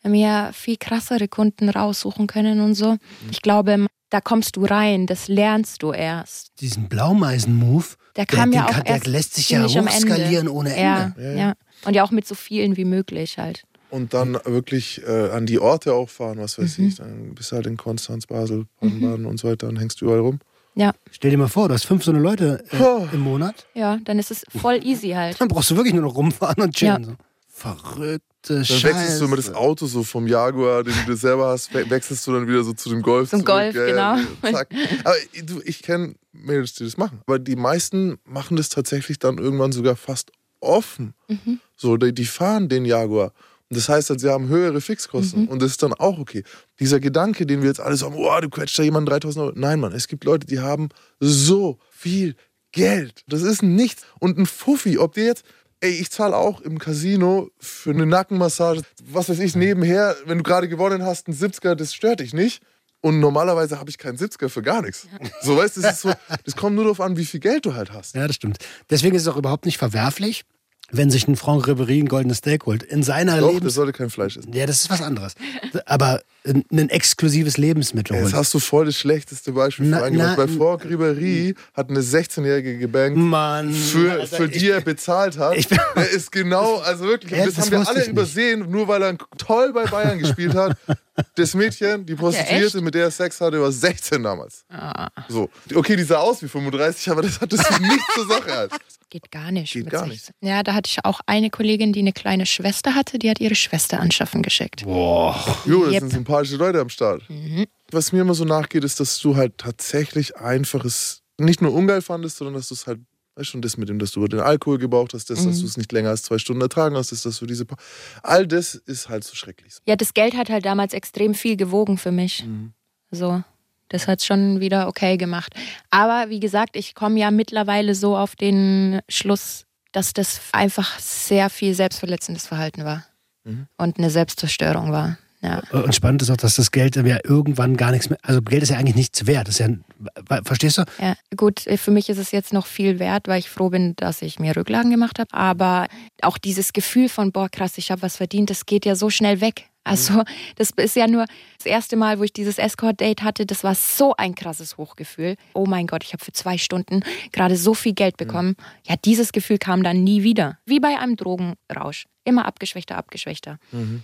mir viel krassere Kunden raussuchen können und so. Ich glaube, da kommst du rein, das lernst du erst. Diesen Blaumeisen-Move, Der kam den ja auch kann, der erst lässt sich ja Ende. hochskalieren ohne Ja, Ende. ja, Und ja auch mit so vielen wie möglich halt. Und dann wirklich äh, an die Orte auch fahren, was weiß Mhm. ich. Dann bist du halt in Konstanz, Basel, Baden-Baden und so weiter und hängst überall rum. Ja, Stell dir mal vor, du hast fünf so eine Leute Oh. äh, im Monat. ja, dann ist es voll easy halt. Dann brauchst du wirklich nur noch rumfahren und chillen. Ja. So. Verrückte Dann Scheiße. wechselst du immer das Auto so vom Jaguar, den du selber hast, we wechselst du dann wieder so zu dem Golf. Zum zurück. Golf, Ja, ja, genau. zack. Aber du, ich kenne Mädels, die das machen. Aber die meisten machen das tatsächlich dann irgendwann sogar fast offen. Mhm. So, die, die fahren den Jaguar. Und das heißt, halt, sie haben höhere Fixkosten. Mhm. Und das ist dann auch okay. Dieser Gedanke, den wir jetzt alle so haben, oh, du quetscht da jemanden 3000 Euro. Nein, Mann, es gibt Leute, die haben so viel Geld. Das ist nichts. Und ein Fuffi, ob dir jetzt, ey, ich zahle auch im Casino für eine Nackenmassage, was weiß ich, nebenher, wenn du gerade gewonnen hast, ein 70er, das stört dich nicht. Und normalerweise habe ich keinen 70er für gar nichts. So, weißt du, das ist so, das kommt nur darauf an, wie viel Geld du halt hast. Ja, das stimmt. Deswegen ist es auch überhaupt nicht verwerflich, wenn sich ein Franck Ribery ein goldenes Steak holt. In seiner Doch, das Lebens... sollte kein Fleisch essen. Ja, das ist was anderes. Aber ein ein exklusives Lebensmittel Jetzt holen. hast du voll das schlechteste Beispiel Na, für eingebracht. na, Bei Franck Ribéry hat eine 16-Jährige gebankt, Mann. für, Alter, für ich- die er bezahlt hat. ich bin- der ist genau, also wirklich, Ja, das, das haben wir alle nicht. übersehen, nur weil er toll bei Bayern gespielt hat. Das Mädchen, die Prostituierte, mit der er Sex hatte, war 16 damals. Ah. So. Okay, die sah aus wie 35, aber das hat das nichts zur Sache. Halt. Geht gar nicht. Geht mit gar 16. Ja, da hatte ich auch eine Kollegin, die eine kleine Schwester hatte, die hat ihre Schwester anschaffen geschickt. Jo, das Yep. sind sympathische Leute am Start. Was mir immer so nachgeht, ist, dass du halt tatsächlich einfaches, nicht nur ungeil fandest, sondern dass du es halt, weißt schon, das mit dem, dass du den Alkohol gebraucht hast, das, dass du es nicht länger als zwei Stunden ertragen hast, das, dass du diese. Pa All das ist halt so schrecklich. Ja, das Geld hat halt damals extrem viel gewogen für mich. So, das hat schon wieder okay gemacht. Aber wie gesagt, ich komme ja mittlerweile so auf den Schluss, dass das einfach sehr viel selbstverletzendes Verhalten war und eine Selbstzerstörung war. Ja. Und spannend ist auch, dass das Geld ja irgendwann gar nichts mehr. Also Geld ist ja eigentlich nichts wert. Das ist ja, verstehst du? Ja, gut, für mich ist es jetzt noch viel wert, weil ich froh bin, dass ich mir Rücklagen gemacht habe. Aber auch dieses Gefühl von, boah, krass, ich habe was verdient, das geht ja so schnell weg. Also das ist ja nur das erste Mal, wo ich dieses Escort-Date hatte. Das war so ein krasses Hochgefühl. Oh mein Gott, ich habe für zwei Stunden gerade so viel Geld bekommen. Ja, dieses Gefühl kam dann nie wieder. Wie bei einem Drogenrausch. Immer abgeschwächter, abgeschwächter. Mhm.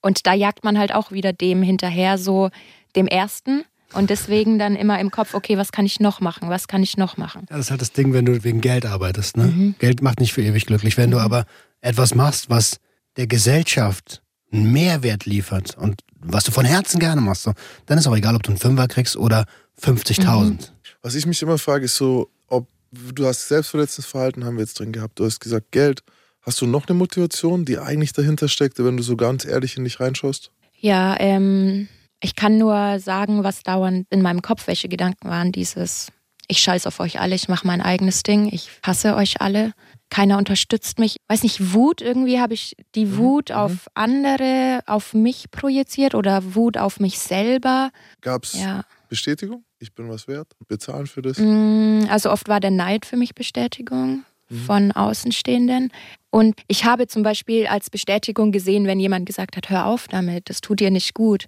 Und da jagt man halt auch wieder dem hinterher, so dem ersten. Und deswegen dann immer im Kopf, okay, was kann ich noch machen? Was kann ich noch machen? Ja, das ist halt das Ding, wenn du wegen Geld arbeitest. Ne? Mhm. Geld macht nicht für ewig glücklich. Wenn du aber etwas machst, was der Gesellschaft einen Mehrwert liefert und was du von Herzen gerne machst, so, dann ist auch egal, ob du einen Fünfer kriegst oder 50.000. Was ich mich immer frage, ist so, ob du hast selbstverletzendes Verhalten, haben wir jetzt drin gehabt. Du hast gesagt, Geld. Hast du noch eine Motivation, die eigentlich dahinter steckte, wenn du so ganz ehrlich in dich reinschaust? Ja, ähm, ich kann nur sagen, was dauernd in meinem Kopf welche Gedanken waren. Dieses, ich scheiß auf euch alle, ich mache mein eigenes Ding, ich hasse euch alle. Keiner unterstützt mich. Weiß nicht, Wut, irgendwie habe ich die Wut auf andere, auf mich projiziert oder Wut auf mich selber. Gab es Ja. Bestätigung? Ich bin was wert? Bezahlen für das? Mm, Also oft war der Neid für mich Bestätigung von Außenstehenden. Und ich habe zum Beispiel als Bestätigung gesehen, wenn jemand gesagt hat, hör auf damit, das tut dir nicht gut.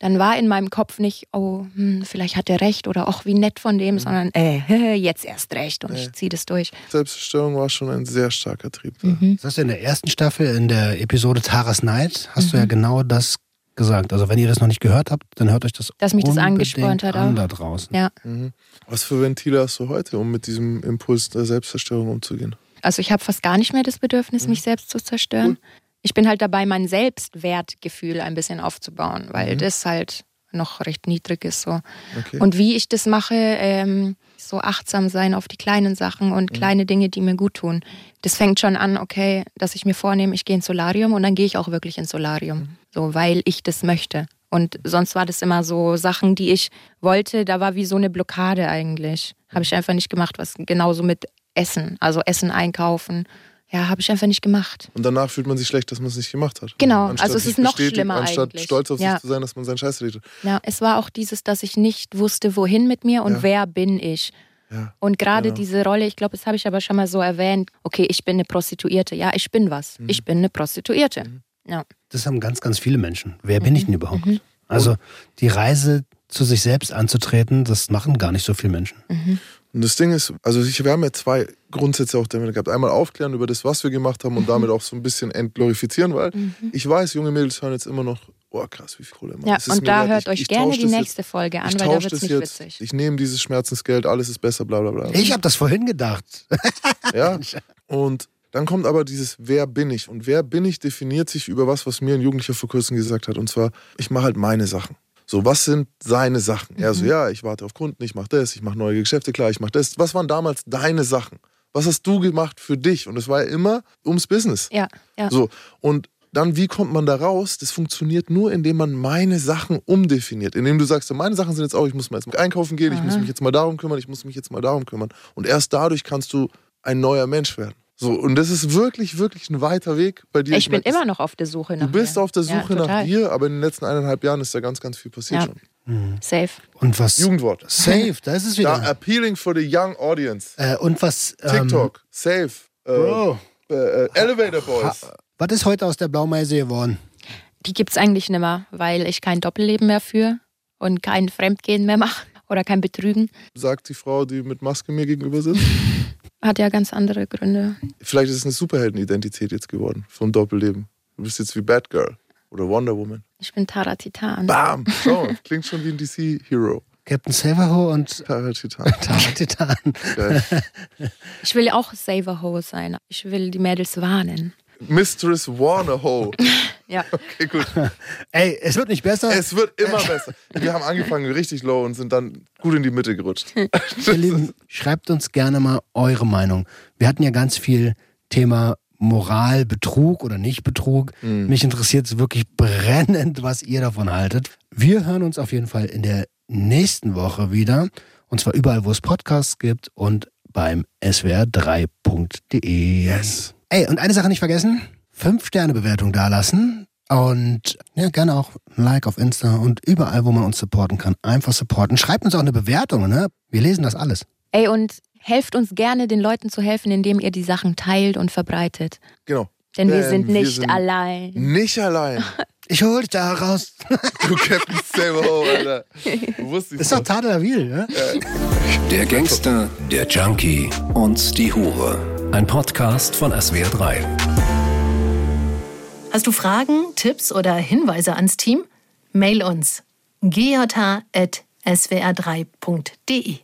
Dann war in meinem Kopf nicht, oh, hm, vielleicht hat er recht oder ach, wie nett von dem, sondern äh, jetzt erst recht und ich ziehe das durch. Selbstzerstörung war schon ein sehr starker Trieb. da. Mhm. Das hast du in der ersten Staffel, in der Episode Taras Night, hast du ja genau das gesagt. Also wenn ihr das noch nicht gehört habt, dann hört euch das Dass mich das unbedingt angespornt hat an auch. da draußen. Ja. Mhm. Was für Ventile hast du heute, um mit diesem Impuls der Selbstzerstörung umzugehen? Also ich habe fast gar nicht mehr das Bedürfnis, mich selbst zu zerstören. Ich bin halt dabei, mein Selbstwertgefühl ein bisschen aufzubauen, weil das halt noch recht niedrig ist. So. Okay. Und wie ich das mache, ähm, so achtsam sein auf die kleinen Sachen und kleine Dinge, die mir gut tun. Das fängt schon an, okay, dass ich mir vornehme, ich gehe ins Solarium und dann gehe ich auch wirklich ins Solarium. So, weil ich das möchte. Und sonst war das immer so Sachen, die ich wollte, da war wie so eine Blockade eigentlich. Habe ich einfach nicht gemacht, was genauso mit Essen, also Essen einkaufen. Ja, habe ich einfach nicht gemacht. Und danach fühlt man sich schlecht, dass man es nicht gemacht hat. Genau, Anstatt also es ist noch schlimmer Anstatt eigentlich. stolz auf Ja. sich zu sein, dass man seinen Scheiß hat. Ja, es war auch dieses, dass ich nicht wusste, wohin mit mir und Ja. wer bin ich. Ja. Und gerade Genau. diese Rolle, ich glaube, das habe ich aber schon mal so erwähnt. Okay, ich bin eine Prostituierte. Ja, ich bin was. Mhm. Ich bin eine Prostituierte. Ja. Das haben ganz, ganz viele Menschen. Wer bin ich denn überhaupt? Also die Reise zu sich selbst anzutreten, das machen gar nicht so viele Menschen. Und das Ding ist, also ich, wir haben ja zwei Grundsätze auch damit gehabt. Einmal aufklären über das, was wir gemacht haben und damit auch so ein bisschen entglorifizieren, weil ich weiß, junge Mädels hören jetzt immer noch, oh krass, wie viel Kohle immer. Ja, Das ist und da hört Ich- euch ich gerne die nächste Folge an, ich weil da wird es nicht jetzt. witzig. Ich nehme dieses Schmerzensgeld, alles ist besser, bla bla bla. Ich habe das vorhin gedacht. Ja. Und dann kommt aber dieses Wer bin ich? Und wer bin ich definiert sich über was, was mir ein Jugendlicher vor kurzem gesagt hat. Und zwar, ich mache halt meine Sachen. So, was sind seine Sachen? Er Mhm. so, ja, ich warte auf Kunden, ich mache das, ich mache neue Geschäfte klar, ich mache das. Was waren damals deine Sachen? Was hast du gemacht für dich? Und es war ja immer ums Business. Ja, ja. So, und dann, wie kommt man da raus? Das funktioniert nur, indem man meine Sachen umdefiniert. Indem du sagst, meine Sachen sind jetzt auch, ich muss mal jetzt mal einkaufen gehen, ich muss mich jetzt mal darum kümmern, ich muss mich jetzt mal darum kümmern. Und erst dadurch kannst du ein neuer Mensch werden. So, und das ist wirklich, wirklich ein weiter Weg bei dir. Ich bin merke, immer noch auf der Suche nach Du bist mir. auf der Ja, Suche nach total. dir, aber in den letzten eineinhalb Jahren ist da ganz, ganz viel passiert Ja. schon. Safe. Und was? Jugendwort. Safe, da ist es Da wieder. appealing for the young audience. Äh, und was? Ähm, TikTok, Safe, äh, Bro, äh, äh, Elevator Boys. was ist heute aus der Blaumeise geworden? Die gibt's eigentlich nicht mehr, weil ich kein Doppelleben mehr führe und kein Fremdgehen mehr mache oder kein Betrügen. Sagt die Frau, die mit Maske mir gegenüber sitzt. Hat ja ganz andere Gründe. Vielleicht ist es eine Superheldenidentität jetzt geworden vom Doppelleben. Du bist jetzt wie Batgirl oder Wonder Woman. Ich bin Tara Titan. Bam! Schau, klingt schon wie ein DC-Hero. Captain Silverho und Tara Titan. Tara Titan. Geil. Ich will auch Saver-Ho sein. Ich will die Mädels warnen. Mistress Warner-Ho. Ja. Okay, gut. Ey, es wird nicht besser. Es wird immer besser. Wir haben angefangen richtig low und sind dann gut in die Mitte gerutscht. Ihr Lieben, schreibt uns gerne mal eure Meinung. Wir hatten ja ganz viel Thema Moral, Betrug oder nicht Betrug. Mich interessiert es wirklich brennend, was ihr davon haltet. Wir hören uns auf jeden Fall in der nächsten Woche wieder. Und zwar überall, wo es Podcasts gibt und beim swr3.de. Yes. Ey, und eine Sache nicht vergessen: Fünf-Sterne-Bewertung dalassen. Und ja, gerne auch ein Like auf Insta und überall, wo man uns supporten kann. Einfach supporten. Schreibt uns auch eine Bewertung, ne? Wir lesen das alles. Ey, und helft uns gerne, den Leuten zu helfen, indem ihr die Sachen teilt und verbreitet. Genau. Denn wir Denn sind wir nicht sind- allein. Nicht allein. Ich hol dich da raus. Du Captain Sabo, Alter. Du wusstest Ist doch Tadel ne? Der Gangster, der Junkie und die Hure. Ein Podcast von SWR 3. Hast du Fragen, Tipps oder Hinweise ans Team? Mail uns gjh.swr3.de